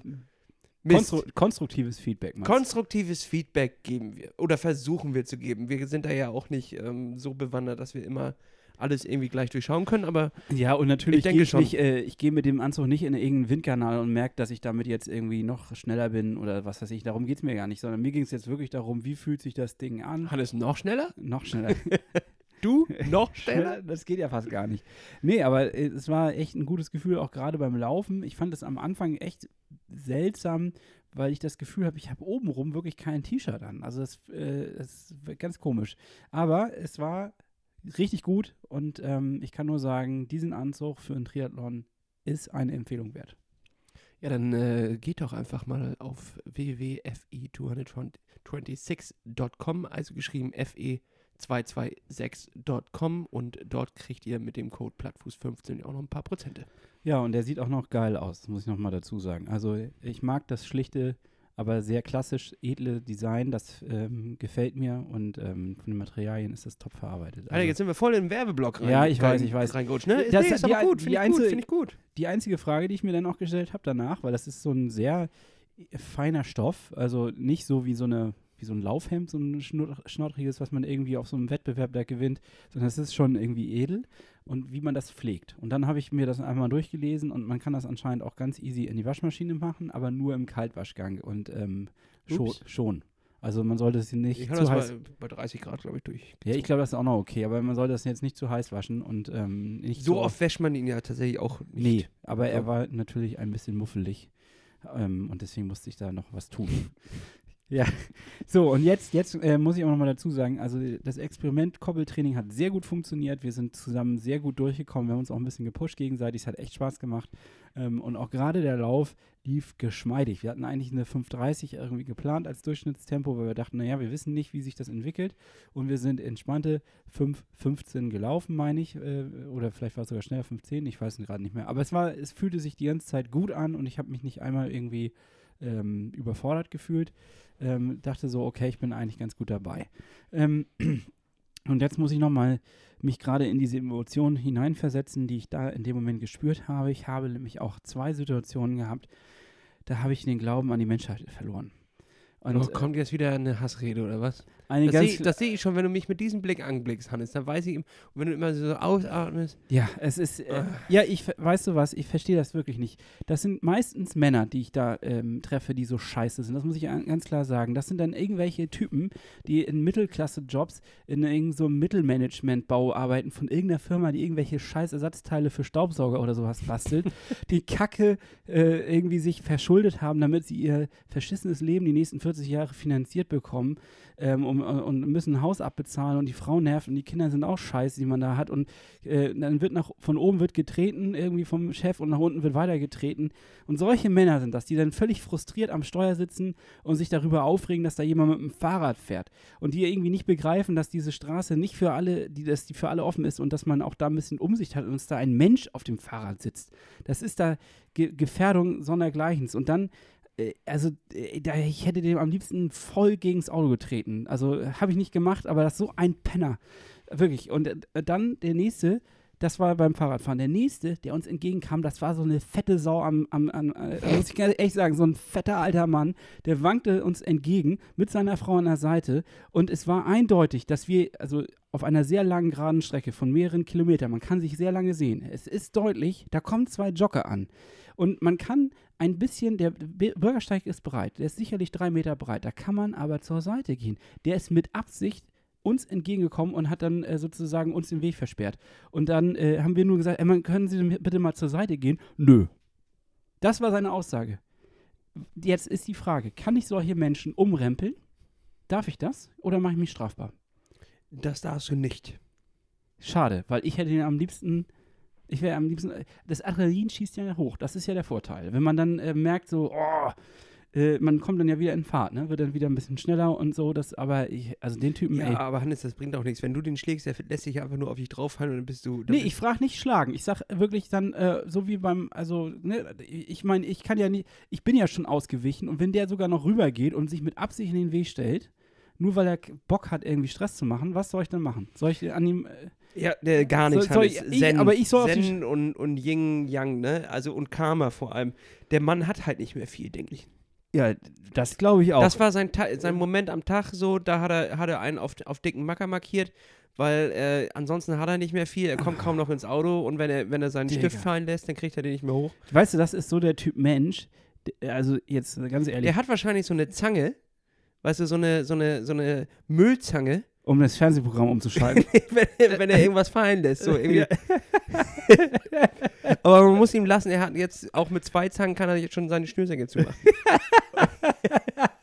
Konstru konstruktives Feedback. meinst konstruktives Feedback geben wir oder versuchen wir zu geben. Wir sind da ja auch nicht ähm, so bewandert, dass wir immer alles irgendwie gleich durchschauen können, aber ja, und natürlich Ich denke gehe ich schon. nicht, äh, ich gehe mit dem Anzug nicht in irgendeinen Windkanal und merke, dass ich damit jetzt irgendwie noch schneller bin oder was weiß ich. Darum geht es mir gar nicht, sondern mir ging es jetzt wirklich darum, wie fühlt sich das Ding an? Hannes noch schneller? Noch schneller. [laughs] Du noch schneller? [laughs] Das geht ja fast gar nicht. Nee, aber es war echt ein gutes Gefühl, auch gerade beim Laufen. Ich fand es am Anfang echt seltsam, weil ich das Gefühl habe, ich habe obenrum wirklich kein T-Shirt an. Also das, äh, das ist ganz komisch. Aber es war richtig gut und ähm, ich kann nur sagen, diesen Anzug für einen Triathlon ist eine Empfehlung wert. Ja, dann äh, geht doch einfach mal auf www.fe226.com, also geschrieben fe226.com und dort kriegt ihr mit dem Code Plattfuß15 auch noch ein paar Prozente. Ja, und der sieht auch noch geil aus, muss ich noch mal dazu sagen. Also ich mag das schlichte, aber sehr klassisch edle Design, das ähm, gefällt mir und ähm, von den Materialien ist das top verarbeitet. Alter, Also, jetzt sind wir voll in den Werbeblock rein. Ja, ich weiß, rein- ich weiß. Reingerutscht, ne? Das- nee, ist die aber gut, finde ich gut, finde ich gut. die einzige Frage, die ich mir dann auch gestellt habe danach, weil das ist so ein sehr feiner Stoff, also nicht so wie so eine wie so ein Laufhemd, so ein schnoddriges, was man irgendwie auf so einem Wettbewerb da gewinnt, sondern es ist schon irgendwie edel und wie man das pflegt. Und dann habe ich mir das einmal durchgelesen und man kann das anscheinend auch ganz easy in die Waschmaschine machen, aber nur im Kaltwaschgang und ähm, schon, schon. Also man sollte es nicht Ich zu heiß. bei, bei 30 Grad, glaube ich, durch. Ja, ich glaube, das ist auch noch okay, aber man sollte das jetzt nicht zu heiß waschen und ähm, nicht So zu oft wäscht man ihn ja tatsächlich auch nicht. Nee, aber er So. war natürlich ein bisschen muffelig. Ähm, und deswegen musste ich da noch was tun. [laughs] ja, [laughs] so und jetzt, jetzt äh, muss ich auch nochmal dazu sagen, also das Experiment Koppeltraining hat sehr gut funktioniert. Wir sind zusammen sehr gut durchgekommen. Wir haben uns auch ein bisschen gepusht gegenseitig. Es hat echt Spaß gemacht. Ähm, und auch gerade der Lauf lief geschmeidig. Wir hatten eigentlich eine 5,30 irgendwie geplant als Durchschnittstempo, weil wir dachten, naja, wir wissen nicht, wie sich das entwickelt. Und wir sind entspannte 5,15 gelaufen, meine ich. Äh, oder vielleicht war es sogar schneller 5,10, ich weiß es gerade nicht mehr. Aber es war, es fühlte sich die ganze Zeit gut an und ich habe mich nicht einmal irgendwie ähm, überfordert gefühlt. Ähm, dachte so, okay, ich bin eigentlich ganz gut dabei. Ähm, [clears throat] und jetzt muss ich nochmal mich gerade in diese Emotionen hineinversetzen, die ich da in dem Moment gespürt habe. Ich habe nämlich auch zwei Situationen gehabt, da habe ich den Glauben an die Menschheit verloren. Und oh, kommt jetzt wieder eine Hassrede oder was? Eine Das sehe seh ich schon, wenn du mich mit diesem Blick anblickst, Hannes. Dann weiß ich, und wenn du immer so ausatmest. Ja, es ist, äh, Ah. ja, ich, weißt du was, ich verstehe das wirklich nicht. Das sind meistens Männer, die ich da ähm, treffe, die so scheiße sind. Das muss ich an- ganz klar sagen. Das sind dann irgendwelche Typen, die in Mittelklasse-Jobs in irgendeinem so Mittelmanagement-Bau arbeiten von irgendeiner Firma, die irgendwelche scheiß Ersatzteile für Staubsauger oder sowas bastelt, [laughs] die Kacke äh, irgendwie sich verschuldet haben, damit sie ihr verschissenes Leben die nächsten 40 Jahre finanziert bekommen ähm, um, und müssen ein Haus abbezahlen und die Frau nervt und die Kinder sind auch scheiße, die man da hat und äh, dann wird nach, von oben wird getreten, irgendwie vom Chef und nach unten wird weiter getreten. Und solche Männer sind das, die dann völlig frustriert am Steuer sitzen und sich darüber aufregen, dass da jemand mit dem Fahrrad fährt. Und die irgendwie nicht begreifen, dass diese Straße nicht für alle, die, dass die für alle offen ist und dass man auch da ein bisschen Umsicht hat und dass da ein Mensch auf dem Fahrrad sitzt. Das ist da Ge Gefährdung sondergleichens. Und dann äh, also äh, ich hätte dem am liebsten voll gegens Auto getreten. Also äh, habe ich nicht gemacht, aber das ist so ein Penner. Wirklich. Und äh, dann der nächste, das war beim Fahrradfahren. Der nächste, der uns entgegenkam, das war so eine fette Sau am, am, am äh, muss ich ehrlich sagen, so ein fetter alter Mann, der wankte uns entgegen mit seiner Frau an der Seite. Und es war eindeutig, dass wir, also auf einer sehr langen geraden Strecke von mehreren Kilometern, man kann sich sehr lange sehen. Es ist deutlich, da kommen zwei Jogger an. Und man kann ein bisschen, der Bürgersteig ist breit, der ist sicherlich drei Meter breit, da kann man aber zur Seite gehen. Der ist mit Absicht uns entgegengekommen und hat dann äh, sozusagen uns den Weg versperrt. Und dann äh, haben wir nur gesagt, ey, können Sie bitte mal zur Seite gehen? Nö. Das war seine Aussage. Jetzt ist die Frage, kann ich solche Menschen umrempeln? Darf ich das? Oder mache ich mich strafbar? Das darfst du nicht. Schade, weil ich hätte den am liebsten, ich wäre am liebsten, das Adrenalin schießt ja hoch, das ist ja der Vorteil. Wenn man dann äh, merkt, so, oh, äh, man kommt dann ja wieder in Fahrt, ne? wird dann wieder ein bisschen schneller und so, das, aber ich, also den Typen, Ja, ey. aber Hannes, das bringt auch nichts. Wenn du den schlägst, der lässt sich einfach nur auf dich drauffallen und dann bist du. Dann Nee, bist- ich frage nicht schlagen. Ich sag wirklich dann, äh, so wie beim, also, ne, ich meine, ich kann ja nie, ich bin ja schon ausgewichen und wenn der sogar noch rübergeht und sich mit Absicht in den Weg stellt, nur weil er Bock hat, irgendwie Stress zu machen, was soll ich dann machen? Soll ich an ihm, äh, Ja, äh, gar soll Hannes. ich- Zen, aber ich soll Zen und, und Yin Yang, ne? Also und Karma vor allem. Der Mann hat halt nicht mehr viel, denke ich. ja, das glaube ich auch. Das war sein, Ta sein Moment am Tag so, da hat er, hat er einen auf, auf dicken Macker markiert, weil äh, ansonsten hat er nicht mehr viel, er kommt kaum noch ins Auto und wenn er, wenn er seinen Digga. Stift fallen lässt, dann kriegt er den nicht mehr hoch. weißt du, das ist so der Typ Mensch, also jetzt ganz ehrlich, Der hat wahrscheinlich so eine Zange, weißt du, so eine, so eine, so eine Müllzange, um das Fernsehprogramm umzuschalten. [laughs] wenn, er- wenn er irgendwas fallen lässt. So irgendwie. [laughs] Aber man muss ihm lassen, er hat jetzt, auch mit zwei Zangen kann er jetzt schon seine Schnürsenkel zumachen. [laughs]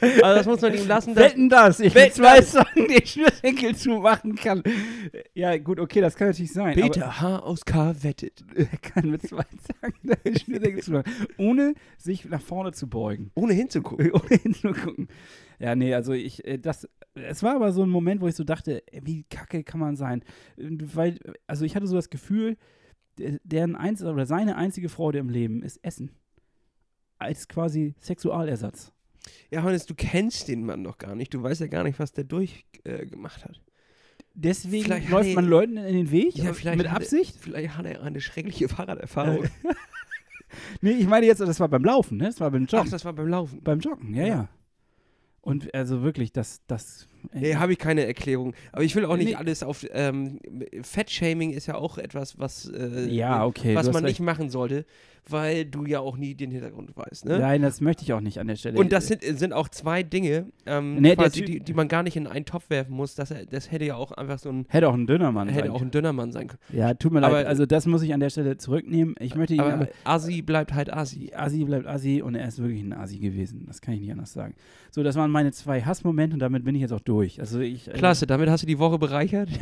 also das muss man ihm lassen. dass- Wetten das, ich Wetten mit zwei das. Sachen den Schnürsenkel zumachen kann. Ja, gut, okay, das kann natürlich sein. Peter H. aus K. wettet. Er kann mit zwei Zangen den Schnürsenkel zumachen, ohne sich nach vorne zu beugen. Ohne hinzugucken. [laughs] ohne hinzugucken. Ja, nee, also ich, äh, das, es war aber so ein Moment, wo ich so dachte, wie kacke kann man sein? Weil, also ich hatte so das Gefühl, der- deren einz oder seine einzige Freude im Leben ist Essen. Als quasi Sexualersatz. Ja, Hannes, du kennst den Mann noch gar nicht. Du weißt ja gar nicht, was der durchgemacht äh, hat. Deswegen Vielleicht läuft er- man Leuten in den Weg Ja, vielleicht mit hat er- Absicht. Vielleicht hat er eine schreckliche Fahrraderfahrung. [laughs] nee, ich meine jetzt, das war beim Laufen, ne? Das war beim Ach, Joggen. das war beim Laufen. beim Joggen, ja, ja. Ja. Und also wirklich, das, das. Nee, habe ich keine Erklärung. Aber ich will auch nicht Nee. alles auf. Ähm, Fettshaming ist ja auch etwas, was, äh, Ja, okay, was man recht. nicht machen sollte, weil du ja auch nie den Hintergrund weißt. Ne? Nein, das möchte ich auch nicht an der Stelle. Und das sind, sind auch zwei Dinge, ähm, Nee, quasi, die, die man gar nicht in einen Topf werfen muss. Das, das hätte ja auch einfach so ein. hätte auch ein dünner Mann Hätte sein auch ein dünner Mann sein können. Ja, tut mir Aber- leid. Also das muss ich an der Stelle zurücknehmen. Ich möchte ihn aber, Aber Asi bleibt halt Asi. Asi bleibt Asi und er ist wirklich ein Asi gewesen. Das kann ich nicht anders sagen. So, das waren meine zwei Hassmomente und damit bin ich jetzt auch durch. Also ich. äh, Klasse, damit hast du die Woche bereichert. [laughs]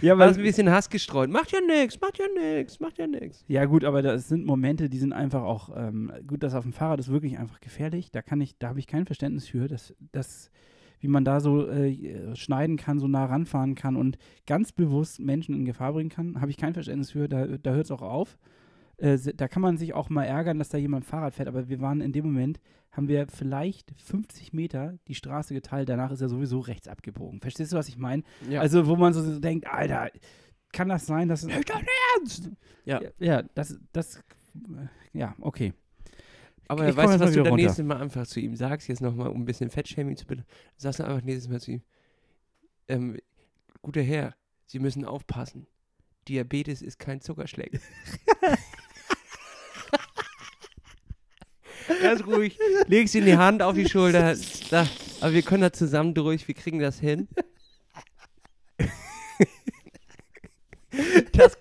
Ja, Du hast ein weil, bisschen Hass gestreut. Macht ja nix, macht ja nix, macht ja nix. ja gut, aber das sind Momente, die sind einfach auch ähm, gut. Das auf dem Fahrrad ist wirklich einfach gefährlich. Da kann ich, da habe ich kein Verständnis für, dass, dass wie man da so äh, schneiden kann, so nah ranfahren kann und ganz bewusst Menschen in Gefahr bringen kann, habe ich kein Verständnis für. Da, da hört es auch auf. Äh, da kann man sich auch mal ärgern, dass da jemand Fahrrad fährt, aber wir waren in dem Moment, haben wir vielleicht 50 Meter die Straße geteilt, danach ist er sowieso rechts abgebogen. Verstehst du, was ich meine? Ja. Also, wo man so denkt, Alter, kann das sein, dass. Nicht dein Ernst! Ja. Ja, das, das, äh, ja, okay. Aber Ich weißt du, was du runter. nächstes Mal einfach zu ihm sagst, jetzt nochmal, um ein bisschen Fettshaming zu bitte, sagst du einfach nächstes Mal zu ihm, ähm, guter Herr, Sie müssen aufpassen. Diabetes ist kein Zuckerschleck. [laughs] Ganz ruhig, legst ihm die Hand auf die Schulter, sag, aber wir können da zusammen durch, wir kriegen das hin. Das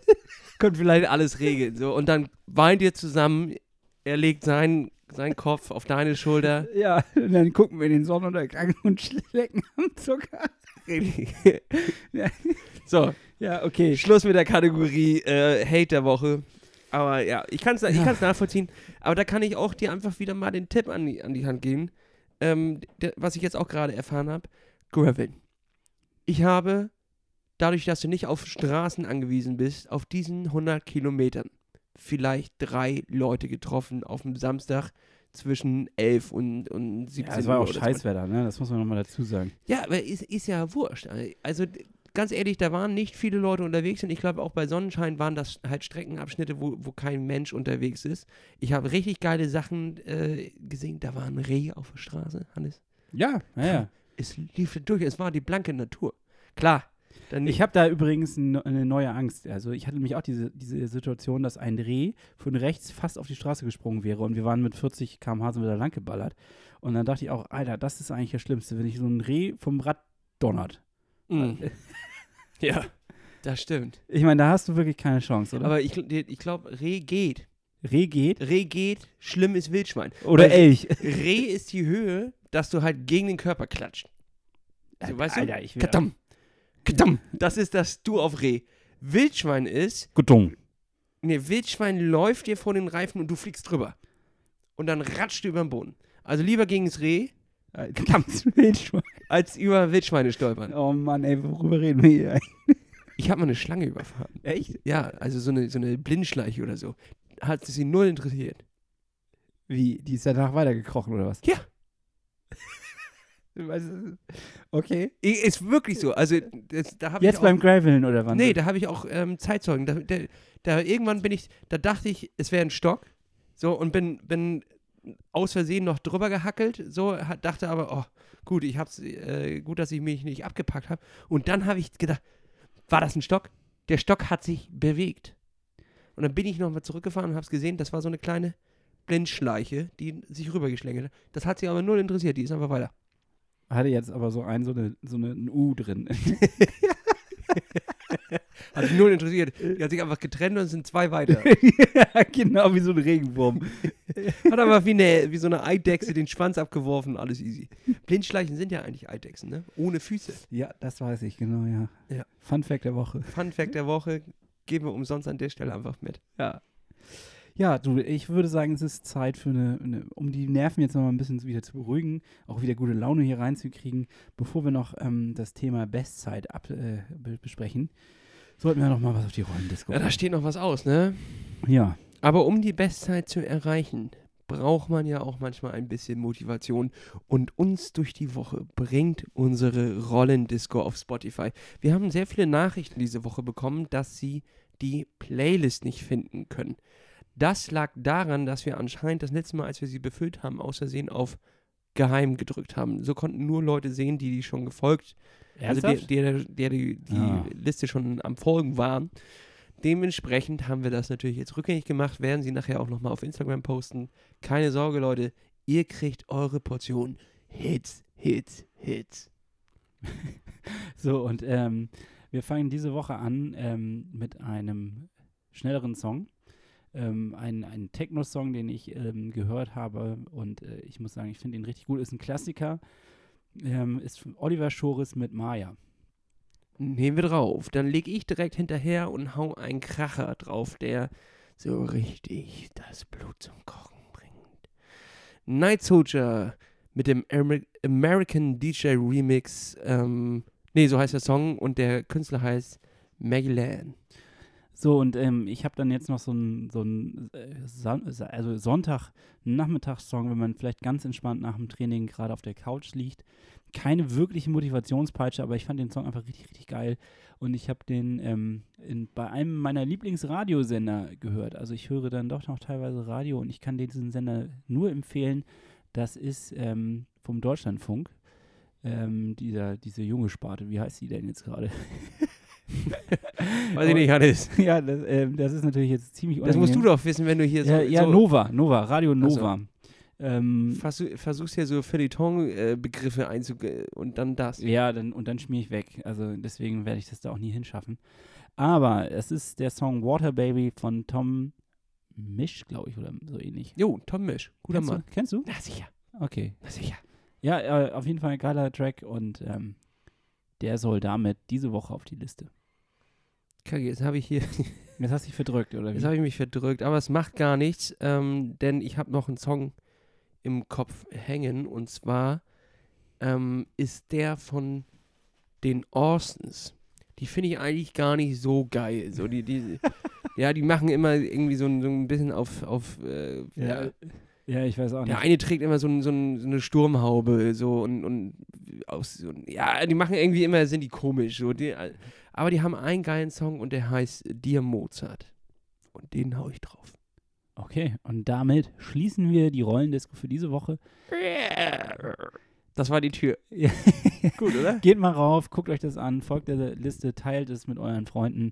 könnte vielleicht alles regeln. So. Und dann weint ihr zusammen, er legt seinen, seinen Kopf auf deine Schulter. Ja, und dann gucken wir den Sonnenuntergang und schlecken am Zucker. [laughs] So, Ja, okay. Schluss mit der Kategorie äh, Hate der Woche. Aber ja, ich kann es ich kann's nachvollziehen. Aber da kann ich auch dir einfach wieder mal den Tipp an die, an die Hand geben, ähm, der, was ich jetzt auch gerade erfahren habe. Graveln. Ich habe, dadurch, dass du nicht auf Straßen angewiesen bist, auf diesen 100 Kilometern vielleicht drei Leute getroffen auf dem Samstag zwischen 11 und, und 17 Ja, es war Uhr auch. Scheißwetter, ne? Das muss man nochmal dazu sagen. Ja, aber ist, ist ja wurscht. Also ganz ehrlich, da waren nicht viele Leute unterwegs und ich glaube auch bei Sonnenschein waren das halt Streckenabschnitte, wo, wo kein Mensch unterwegs ist. Ich habe richtig geile Sachen äh, gesehen. Da war ein Reh auf der Straße, Hannes. Ja, ja, ja. Es lief durch, es war die blanke Natur. Klar. Dann Ich habe da übrigens eine neue Angst. Also ich hatte nämlich auch diese, diese Situation, dass ein Reh von rechts fast auf die Straße gesprungen wäre und wir waren mit 40 km/h sind wir da lang geballert. Und dann dachte ich auch, Alter, das ist eigentlich das Schlimmste, wenn ich so ein Reh vom Rad donnert. Mhm. [laughs] ja, das stimmt. Ich meine, da hast du wirklich keine Chance, oder? Aber ich, ich glaube, Reh geht. Reh geht Reh geht, schlimm ist Wildschwein. oder Weil Elch. [laughs] Reh ist die Höhe, dass du halt gegen den Körper klatscht. So, weißt du? Alter, ich will. Kadam. Kadam. Das ist das Du auf Reh. Wildschwein ist, Gudung. nee, Wildschwein läuft dir vor den Reifen und du fliegst drüber. Und dann ratscht du über den Boden. Also lieber gegen [laughs] das Reh, Verdammt, Wildschwein. Als über Wildschweine stolpern. Oh Mann, ey, worüber reden wir hier? Ich habe mal eine Schlange überfahren. Echt? Ja, also so eine, so eine Blindschleiche oder so. Hat sie null interessiert. Wie? Die ist danach weitergekrochen oder was? Ja. Okay. Ist wirklich so. Also, das, da Jetzt auch, beim Graveln oder wann? Nee, da habe ich auch ähm, Zeitzeugen. Da, da, da irgendwann bin ich, da dachte ich, es wäre ein Stock. So, und bin, bin aus Versehen noch drüber gehackelt. So, hat, dachte aber, oh, gut, ich hab's, äh, gut, dass ich mich nicht abgepackt habe. Und dann habe ich gedacht, war das ein Stock? Der Stock hat sich bewegt. Und dann bin ich nochmal zurückgefahren und habe es gesehen, das war so eine kleine Blindschleiche, die sich rübergeschlängelt hat. Das hat sie aber null interessiert, die ist einfach weiter. Hatte jetzt aber so ein, so eine, so eine ein U drin. [laughs] [laughs] Hat sich null interessiert. Die hat sich einfach getrennt und es sind zwei weiter. [laughs] ja, genau wie so ein Regenwurm. [laughs] Hat aber wie, eine, wie so eine Eidechse den Schwanz abgeworfen, alles easy. Blindschleichen sind ja eigentlich Eidechsen, ne? Ohne Füße. Ja, das weiß ich, genau, ja. Ja. Fun Fact der Woche. Fun Fact der Woche geben wir umsonst an der Stelle einfach mit. Ja. Ja, du, ich würde sagen, es ist Zeit für eine, eine um die Nerven jetzt nochmal ein bisschen wieder zu beruhigen, auch wieder gute Laune hier reinzukriegen, bevor wir noch ähm, das Thema Bestzeit ab, äh, be- besprechen, sollten wir noch mal was auf die Rollendisco Ja, da steht noch was aus, ne? Ja, Aber um die Bestzeit zu erreichen, braucht man ja auch manchmal ein bisschen Motivation. Und uns durch die Woche bringt unsere Rollendisco auf Spotify. Wir haben sehr viele Nachrichten diese Woche bekommen, dass sie die Playlist nicht finden können. Das lag daran, dass wir anscheinend das letzte Mal, als wir sie befüllt haben, außersehen auf geheim gedrückt haben. So konnten nur Leute sehen, die die schon gefolgt, also die, die, die, die, die Ah. Liste schon am Folgen waren. Dementsprechend haben wir das natürlich jetzt rückgängig gemacht, werden sie nachher auch nochmal auf Instagram posten. Keine Sorge, Leute, ihr kriegt eure Portion Hits, Hits, Hits. [laughs] So, und ähm, wir fangen diese Woche an ähm, mit einem schnelleren Song. Ähm, ein, ein Techno-Song, den ich ähm, gehört habe und äh, ich muss sagen, ich finde ihn richtig gut. Ist ein Klassiker. Ähm, ist Oliver Schoris mit Maya. Nehmen wir drauf. Dann leg ich direkt hinterher und hau einen Kracher drauf, der so richtig das Blut zum Kochen bringt. Night Soldier mit dem Amer American DJ Remix. Ähm, nee, so heißt der Song und der Künstler heißt Maggie Lan. So, und ähm, ich habe dann jetzt noch so einen so ein, äh, Son also Sonntag-Nachmittagssong, wenn man vielleicht ganz entspannt nach dem Training gerade auf der Couch liegt. Keine wirkliche Motivationspeitsche, aber ich fand den Song einfach richtig, richtig geil. Und ich habe den ähm, in, bei einem meiner Lieblingsradiosender gehört. Also ich höre dann doch noch teilweise Radio und ich kann diesen Sender nur empfehlen. Das ist ähm, vom Deutschlandfunk. Ähm, dieser, diese junge Sparte, wie heißt die denn jetzt gerade? [laughs] [laughs] Weiß ich nicht, Hannes. [laughs] Ja, das, ähm, das ist natürlich jetzt ziemlich Das musst du unangenehm. doch wissen, wenn du hier so, Ja, ja so Nova, Nova, Radio. Nova. Ähm, versuch, versuchst hier so Feuilleton-Begriffe einzugehen und dann das. ja, dann, und dann schmier ich weg. Also deswegen werde ich das da auch nie hinschaffen. Aber es ist der Song Water Baby von Tom Misch, glaube ich, oder so ähnlich. Jo, Tom Misch, guter Kennst Mann. du? Kennst du? Na sicher, Okay. na sicher. Ja, äh, auf jeden Fall ein geiler Track und ähm, der soll damit diese Woche auf die Liste. Kacke, jetzt habe ich hier [laughs] Jetzt hast du dich verdrückt, oder wie? Jetzt habe ich mich verdrückt, aber es macht gar nichts, ähm, denn ich habe noch einen Song im Kopf hängen und zwar ähm, ist der von den Austins. Die finde ich eigentlich gar nicht so geil. So die, die, [laughs] ja, die machen immer irgendwie so ein, so ein bisschen auf, auf äh, ja. ja, ja, ich weiß auch nicht. Der eine trägt immer so, ein, so, ein, so eine Sturmhaube so und, und aus, so, ja, die machen irgendwie immer, sind die komisch. So, die, aber die haben einen geilen Song und der heißt Dir Mozart. Und den hau ich drauf. Okay, und damit schließen wir die Rollendisco für diese Woche. Das war die Tür. Gut, oder? [laughs] Geht mal rauf, guckt euch das an, folgt der Liste, teilt es mit euren Freunden.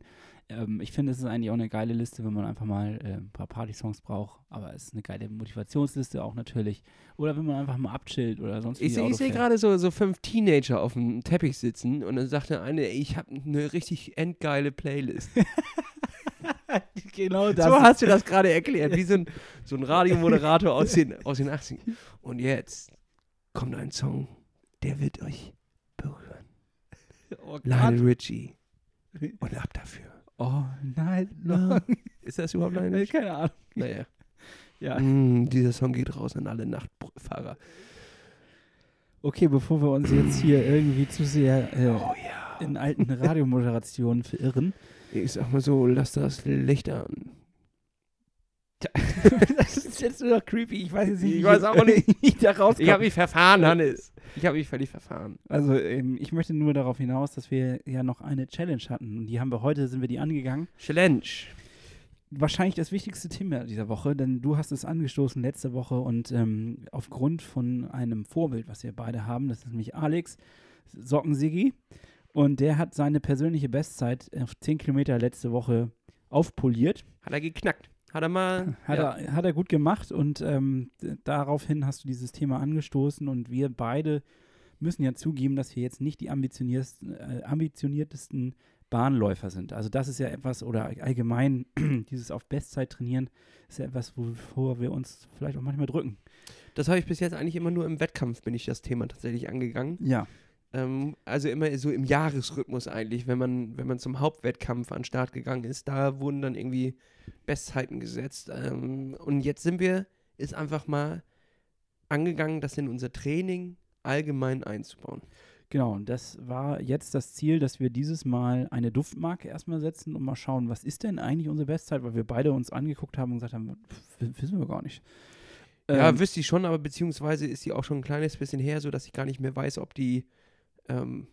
Ähm, ich finde, es ist eigentlich auch eine geile Liste, wenn man einfach mal äh, ein paar Party-Songs braucht. Aber es ist eine geile Motivationsliste auch natürlich. Oder wenn man einfach mal abchillt oder sonst wie Ich sehe gerade so, so fünf Teenager auf dem Teppich sitzen und dann sagt der eine, ey, ich habe eine richtig endgeile Playlist. [laughs] genau so hast du das [laughs] gerade erklärt, wie so ein, so ein Radiomoderator aus den, aus den 80ern. Und jetzt kommt ein Song, der wird euch berühren. Oh, Lionel Richie. Und ab dafür. Oh nein, No. Ist das überhaupt Lionel Richie? keine Ahnung. Naja. Ja. Mm, dieser Song geht raus an alle Nachtfahrer. Okay, bevor wir uns jetzt hier irgendwie zu sehr äh, Oh ja. in alten Radiomoderationen verirren. Ich sag mal so, lass das Licht an. [laughs] das ist jetzt nur noch creepy. Ich weiß jetzt nicht, Ich weiß auch nicht. [laughs] wie ich da rauskomme. Ich habe mich verfahren, Hannes. Ich habe mich völlig verfahren. Also ähm, ich möchte nur darauf hinaus, dass wir ja noch eine Challenge hatten und die haben wir heute, sind wir die angegangen. Challenge. Wahrscheinlich das wichtigste Thema dieser Woche, denn du hast es angestoßen letzte Woche und ähm, aufgrund von einem Vorbild, was wir beide haben, das ist nämlich Alex Sockensigi und der hat seine persönliche Bestzeit auf 10 Kilometer letzte Woche aufpoliert. Hat er geknackt. Hat er mal. [laughs] Hat, ja. er, hat er gut gemacht und ähm, daraufhin hast du dieses Thema angestoßen und wir beide müssen ja zugeben, dass wir jetzt nicht die ambitioniertesten, äh, ambitioniertesten Bahnläufer sind. Also das ist ja etwas, oder allgemein [clears throat] dieses auf Bestzeit trainieren, ist ja etwas, wovor wir uns vielleicht auch manchmal drücken. Das habe ich bis jetzt eigentlich immer nur im Wettkampf bin ich das Thema tatsächlich angegangen. Ja. Ähm, also immer so im Jahresrhythmus eigentlich, wenn man, wenn man zum Hauptwettkampf an den Start gegangen ist, da wurden dann irgendwie Bestzeiten gesetzt. Ähm, und jetzt sind wir, ist einfach mal angegangen, das in unser Training allgemein einzubauen. Genau, und das war jetzt das Ziel, dass wir dieses Mal eine Duftmarke erstmal setzen und mal schauen, was ist denn eigentlich unsere Bestzeit, weil wir beide uns angeguckt haben und gesagt haben, wissen wir gar nicht. Ja, Ähm, wüsste ich schon, aber beziehungsweise ist die auch schon ein kleines bisschen her, sodass ich gar nicht mehr weiß, ob die. Ähm,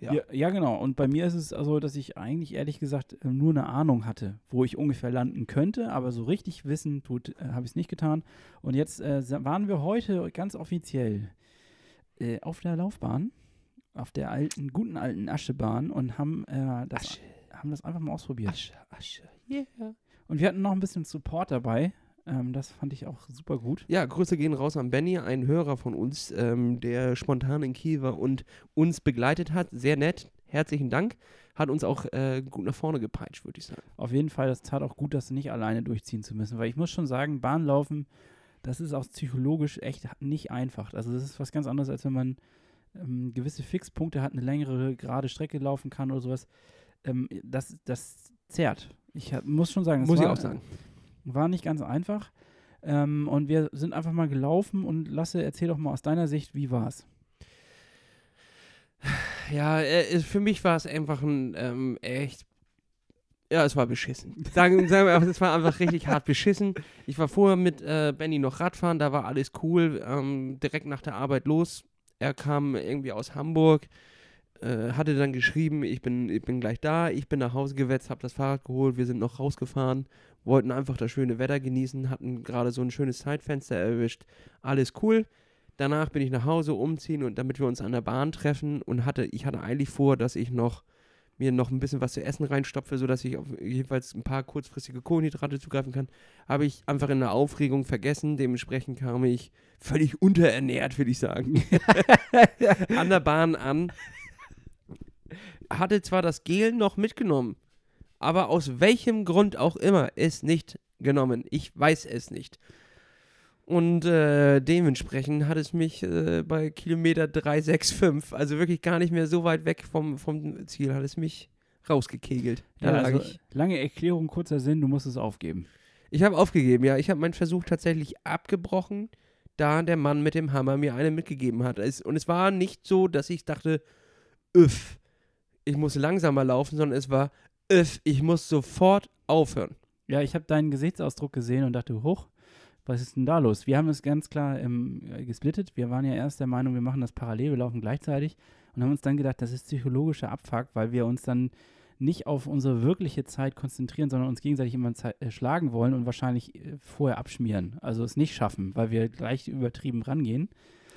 ja. Ja. ja, genau. Und bei mir ist es also, dass ich eigentlich ehrlich gesagt äh, nur eine Ahnung hatte, wo ich ungefähr landen könnte, aber so richtig wissen tut, äh, habe ich es nicht getan. Und jetzt äh, waren wir heute ganz offiziell äh, auf der Laufbahn, auf der alten, guten alten Aschebahn und haben, äh, das, Asche, haben das einfach mal ausprobiert. Asche, Asche. Yeah. Und wir hatten noch ein bisschen Support dabei. Ähm, das fand ich auch super gut. Ja, Grüße gehen raus an Benny, ein Hörer von uns, ähm, der spontan in Kiel war und uns begleitet hat. Sehr nett. Herzlichen Dank. Hat uns auch äh, gut nach vorne gepeitscht, würde ich sagen. Auf jeden Fall, das tat auch gut, das nicht alleine durchziehen zu müssen, weil ich muss schon sagen, Bahnlaufen, das ist auch psychologisch echt nicht einfach. Also das ist was ganz anderes, als wenn man ähm, gewisse Fixpunkte hat, eine längere gerade Strecke laufen kann oder sowas. Ähm, das, das zerrt. Ich hab, muss schon sagen, das Muss ich war, auch sagen. War nicht ganz einfach. Ähm, und wir sind einfach mal gelaufen und Lasse, erzähl doch mal aus deiner Sicht, wie war's? Ja, äh, es- für mich war es einfach ein ähm, echt. Ja, es war beschissen. Sagen, [laughs] sagen wir es war einfach richtig hart beschissen. Ich war vorher mit äh, Benny noch Radfahren, da war alles cool. Ähm, direkt nach der Arbeit los. Er kam irgendwie aus Hamburg, äh, hatte dann geschrieben, ich bin, ich bin gleich da. Ich bin nach Hause gewetzt, habe das Fahrrad geholt, wir sind noch rausgefahren, wollten einfach das schöne Wetter genießen, hatten gerade so ein schönes Zeitfenster erwischt. Alles cool. Danach bin ich nach Hause umziehen und damit wir uns an der Bahn treffen und hatte, ich hatte eigentlich vor, dass ich noch mir noch ein bisschen was zu essen reinstopfe, sodass ich auf jedenfalls ein paar kurzfristige Kohlenhydrate zugreifen kann, habe ich einfach in der Aufregung vergessen. Dementsprechend kam ich völlig unterernährt, würde ich sagen, [laughs] an der Bahn an. Hatte zwar das Gel noch mitgenommen, aber aus welchem Grund auch immer es nicht genommen. Ich weiß es nicht. Und äh, dementsprechend hat es mich äh, bei Kilometer 365, also wirklich gar nicht mehr so weit weg vom, vom Ziel, hat es mich rausgekegelt. Ja, also, ich lange Erklärung, kurzer Sinn, du musst es aufgeben. ich habe aufgegeben, ja. Ich habe meinen Versuch tatsächlich abgebrochen, da der Mann mit dem Hammer mir eine mitgegeben hat. Es, und es war nicht so, dass ich dachte, öff, ich muss langsamer laufen, sondern es war, ich muss sofort aufhören. Ja, ich habe deinen Gesichtsausdruck gesehen und dachte, hoch, was ist denn da los? Wir haben es ganz klar ähm, gesplittet. Wir waren ja erst der Meinung, wir machen das parallel, wir laufen gleichzeitig und haben uns dann gedacht, das ist psychologischer Abfuck, weil wir uns dann nicht auf unsere wirkliche Zeit konzentrieren, sondern uns gegenseitig immer äh, schlagen wollen und wahrscheinlich äh, vorher abschmieren. Also es nicht schaffen, weil wir gleich übertrieben rangehen.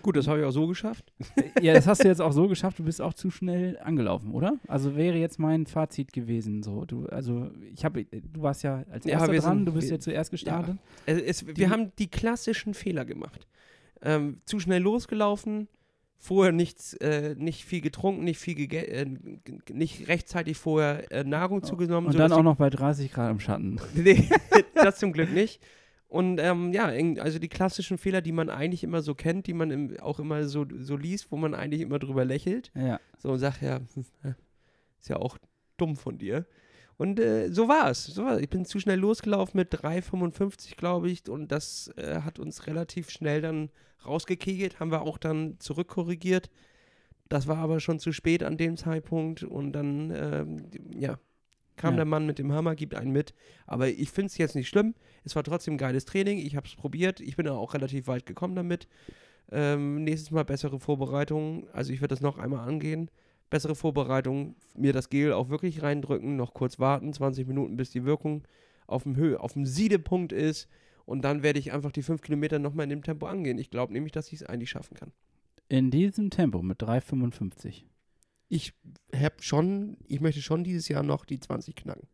Gut, das habe ich auch so geschafft. ja, das hast du jetzt auch so geschafft, du bist auch zu schnell angelaufen, oder? Also wäre jetzt mein Fazit gewesen so. Du, also ich habe, du warst ja als Ja, erster dran, sind- du bist wir- ja zuerst gestartet. Es, es, Die- wir haben die klassischen Fehler gemacht. Ähm, zu schnell losgelaufen, vorher nichts, äh, nicht viel getrunken, nicht viel äh, nicht rechtzeitig vorher äh, Nahrung zugenommen. Und dann auch die- noch bei 30 Grad im Schatten. [laughs] nee, das zum Glück nicht. Und ähm, ja, also die klassischen Fehler, die man eigentlich immer so kennt, die man im, auch immer so, so liest, wo man eigentlich immer drüber lächelt. Ja. So und sagt, ja, [laughs] äh, ist ja auch dumm von dir. Und äh, so war es. So war's. Ich bin zu schnell losgelaufen mit 3,55, glaube ich. Und das äh, hat uns relativ schnell dann rausgekegelt. Haben wir auch dann zurückkorrigiert. Das war aber schon zu spät an dem Zeitpunkt. Und dann, ähm, ja, kam Ja. der Mann mit dem Hammer, gibt einen mit. Aber ich finde es jetzt nicht schlimm. Es war trotzdem geiles Training. Ich habe es probiert. Ich bin auch relativ weit gekommen damit. Ähm, nächstes Mal bessere Vorbereitung. Also ich werde das noch einmal angehen. Bessere Vorbereitung, mir das Gel auch wirklich reindrücken, noch kurz warten, 20 Minuten, bis die Wirkung auf dem Höhe, auf dem Siedepunkt ist. Und dann werde ich einfach die 5 Kilometer nochmal in dem Tempo angehen. Ich glaube nämlich, dass ich es eigentlich schaffen kann. In diesem Tempo mit 3,55. Ich habe schon, ich möchte schon dieses Jahr noch die 20 knacken.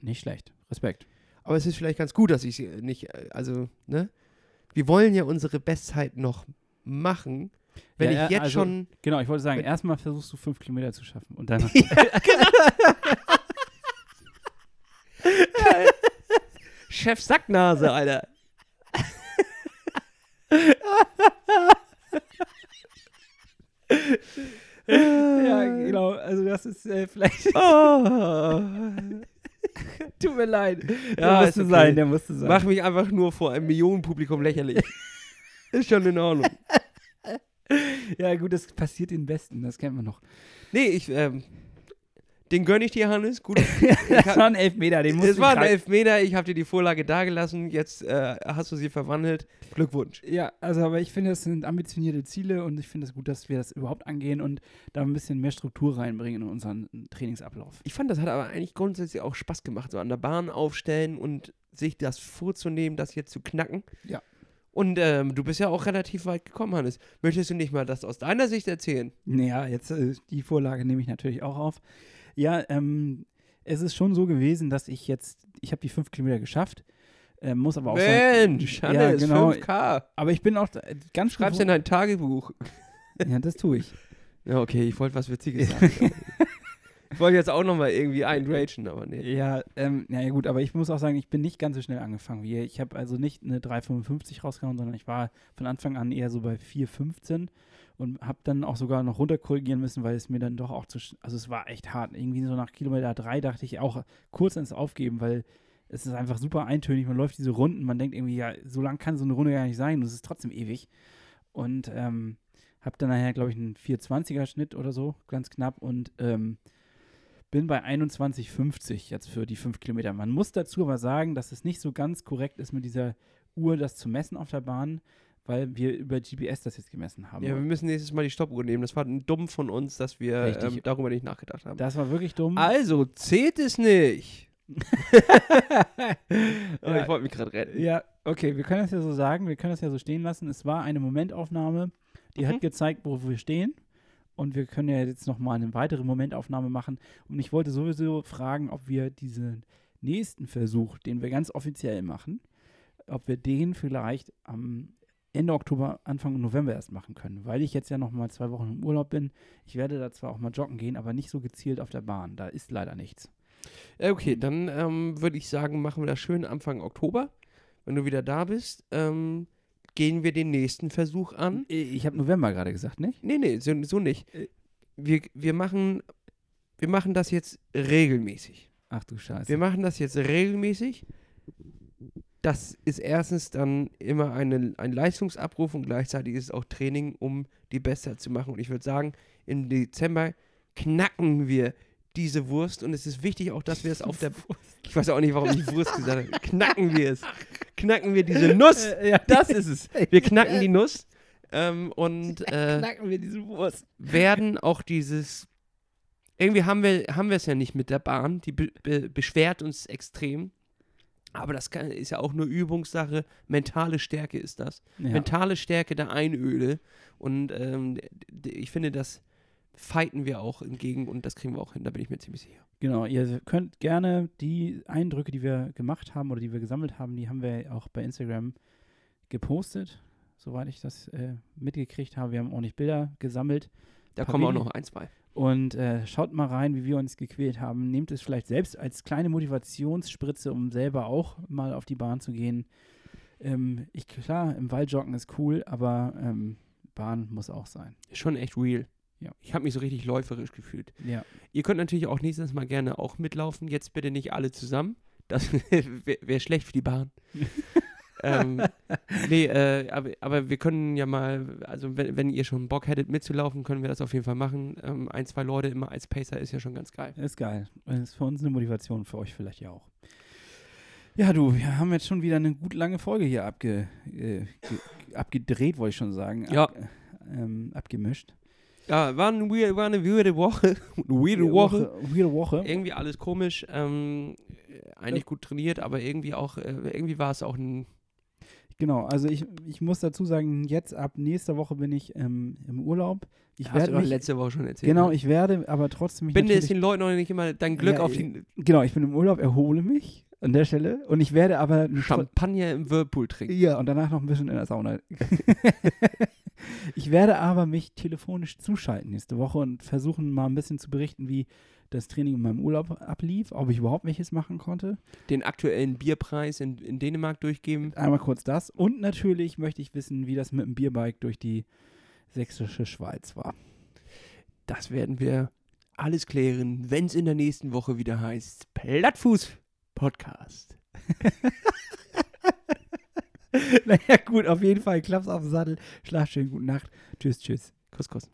Nicht schlecht. Respekt. Aber es ist vielleicht ganz gut, dass ich sie nicht, äh, also, ne? Wir wollen ja unsere Bestzeit noch machen. Wenn Ja, ich ja, jetzt also- schon. Genau, ich wollte sagen, erstmal versuchst du fünf Kilometer zu schaffen und dann [laughs] Chef Sacknase, Alter. [laughs] ja, genau. Also das ist äh, vielleicht. Oh. [laughs] [laughs] Tut mir leid. Der musste okay. sein, der musste sein. Mach mich einfach nur vor einem Millionenpublikum lächerlich. [laughs] ist schon in Ordnung. ja, gut, das passiert den Besten, das kennt man noch. Nee, ich, ähm, Den gönne ich dir, Hannes. Gut. [laughs] das war ein Elfmeter, den musst es du war ein Elfmeter, ich habe dir die Vorlage dagelassen, jetzt äh, hast du sie verwandelt. Glückwunsch. Ja, also aber ich finde, das sind ambitionierte Ziele und ich finde es gut, dass wir das überhaupt angehen und da ein bisschen mehr Struktur reinbringen in unseren Trainingsablauf. Ich fand, das hat aber eigentlich grundsätzlich auch Spaß gemacht, so an der Bahn aufstellen und sich das vorzunehmen, das hier zu knacken. Ja. Und ähm, du bist ja auch relativ weit gekommen, Hannes. Möchtest du nicht mal das aus deiner Sicht erzählen? Naja, jetzt äh, die Vorlage nehme ich natürlich auch auf. Ja, ähm, es ist schon so gewesen, dass ich jetzt, ich habe die fünf Kilometer geschafft, äh, muss aber auch sagen, Mensch, Ja, Hannes, genau. 5K. aber ich bin auch ganz Schreib's bewusst- in dein Tagebuch. [laughs] Ja, das tue ich. Ja, okay, ich wollte was Witziges [laughs] sagen. ich wollte jetzt auch nochmal irgendwie einragen, aber nee. Ja, ähm, ja, ja gut, aber ich muss auch sagen, ich bin nicht ganz so schnell angefangen wie ihr. Ich habe also nicht eine 3,55 rausgehauen, sondern ich war von Anfang an eher so bei 4,15 und habe dann auch sogar noch runterkorrigieren müssen, weil es mir dann doch auch zu, also es war echt hart. Irgendwie so nach Kilometer 3 dachte ich auch kurz ins Aufgeben, weil es ist einfach super eintönig. Man läuft diese Runden, man denkt irgendwie, ja, so lang kann so eine Runde gar nicht sein und es ist trotzdem ewig. Und ähm, habe dann nachher, glaube ich, einen 420er Schnitt oder so, ganz knapp und ähm, bin bei 21,50 jetzt für die 5 Kilometer. Man muss dazu aber sagen, dass es nicht so ganz korrekt ist, mit dieser Uhr das zu messen auf der Bahn, weil wir über GPS das jetzt gemessen haben. Ja, wir müssen nächstes Mal die Stoppuhr nehmen. Das war dumm von uns, dass wir ähm, darüber nicht nachgedacht haben. das war wirklich dumm. Also, zählt es nicht. [laughs] Oh, Ja. Ich wollte mich gerade retten. Ja, okay, wir können das ja so sagen, wir können das ja so stehen lassen. Es war eine Momentaufnahme, die Mhm. hat gezeigt, wo wir stehen. Und wir können ja jetzt nochmal eine weitere Momentaufnahme machen. Und ich wollte sowieso fragen, ob wir diesen nächsten Versuch, den wir ganz offiziell machen, ob wir den vielleicht am Ende Oktober, Anfang November erst machen können. Weil ich jetzt ja nochmal zwei Wochen im Urlaub bin. Ich werde da zwar auch mal joggen gehen, aber nicht so gezielt auf der Bahn. Da ist leider nichts. Okay, dann ähm, würde ich sagen, machen wir das schön Anfang Oktober. Wenn du wieder da bist, ähm, gehen wir den nächsten Versuch an. Ich habe November gerade gesagt, nicht? Nee, nee, so, so nicht. Wir, wir, machen, wir machen das jetzt regelmäßig. Ach du Scheiße. Wir machen das jetzt regelmäßig. Das ist erstens dann immer eine, ein Leistungsabruf und gleichzeitig ist es auch Training, um die Bestzeit zu machen. Und ich würde sagen, im Dezember knacken wir diese Wurst und es ist wichtig auch, dass wir es auf der. Ich weiß auch nicht, warum ich Wurst gesagt habe. Knacken wir es. [laughs] Knacken wir diese Nuss. Äh, ja, Das ist es. Wir knacken die Nuss. Ähm, und [laughs] äh, knacken wir diese Wurst. werden auch dieses. Irgendwie haben wir, haben wir es ja nicht mit der Bahn. Die be be beschwert uns extrem. Aber das kann, ist ja auch nur Übungssache. Mentale Stärke ist das. Ja. Mentale Stärke der Einöde. Und ähm, ich finde, das fighten wir auch entgegen und das kriegen wir auch hin. Da bin ich mir ziemlich sicher. Genau, ihr könnt gerne die Eindrücke, die wir gemacht haben oder die wir gesammelt haben, die haben wir auch bei Instagram gepostet, soweit ich das äh, mitgekriegt habe. Wir haben ordentlich Bilder gesammelt. Da Paar kommen auch noch ein, zwei. Und äh, schaut mal rein, wie wir uns gequält haben. Nehmt es vielleicht selbst als kleine Motivationsspritze, um selber auch mal auf die Bahn zu gehen. Ähm, ich, klar, im Wald joggen ist cool, aber ähm, Bahn muss auch sein. Ist schon echt real. Ja. Ich habe mich so richtig läuferisch gefühlt. Ja. Ihr könnt natürlich auch nächstes Mal gerne auch mitlaufen. Jetzt bitte nicht alle zusammen. Das [laughs] wäre wär schlecht für die Bahn. [laughs] ähm, [laughs] nee, äh, aber, aber wir können ja mal, also wenn, wenn ihr schon Bock hättet mitzulaufen, können wir das auf jeden Fall machen. Ähm, ein, zwei Leute immer als Pacer ist ja schon ganz geil. Ist geil. Das ist für uns eine Motivation, für euch vielleicht ja auch. Ja, du, wir haben jetzt schon wieder eine gut lange Folge hier abge, äh, ge, abgedreht, wollte ich schon sagen. Ja. Ab, ähm, abgemischt. Ja, war, ein weird, war eine weirde Woche. [laughs] Weirde Woche. Weirde Woche. Irgendwie alles komisch. Ähm, eigentlich gut trainiert, aber irgendwie auch, äh, irgendwie war es auch ein. Genau, also ich, ich muss dazu sagen, jetzt ab nächster Woche bin ich ähm, im Urlaub. Ich hast du werde doch mich, letzte Woche schon erzählt. genau, ne? ich werde aber trotzdem Binde es den Leuten noch nicht immer dein Glück Ja, auf die genau, ich bin im Urlaub, erhole mich an der Stelle und ich werde aber Champagner im Whirlpool trinken. Ja, und danach noch ein bisschen in der Sauna. [laughs] ich werde aber mich telefonisch zuschalten nächste Woche und versuchen mal ein bisschen zu berichten, wie das Training in meinem Urlaub ablief, ob ich überhaupt welches machen konnte. Den aktuellen Bierpreis in, in Dänemark durchgeben. Einmal kurz das. Und natürlich möchte ich wissen, wie das mit dem Bierbike durch die sächsische Schweiz war. Das werden wir alles klären, wenn es in der nächsten Woche wieder heißt Plattfuß Podcast. [laughs] naja, gut, auf jeden Fall. Klaps auf den Sattel. Schlaf schön, gute Nacht. Tschüss, tschüss. Kuss, kuss.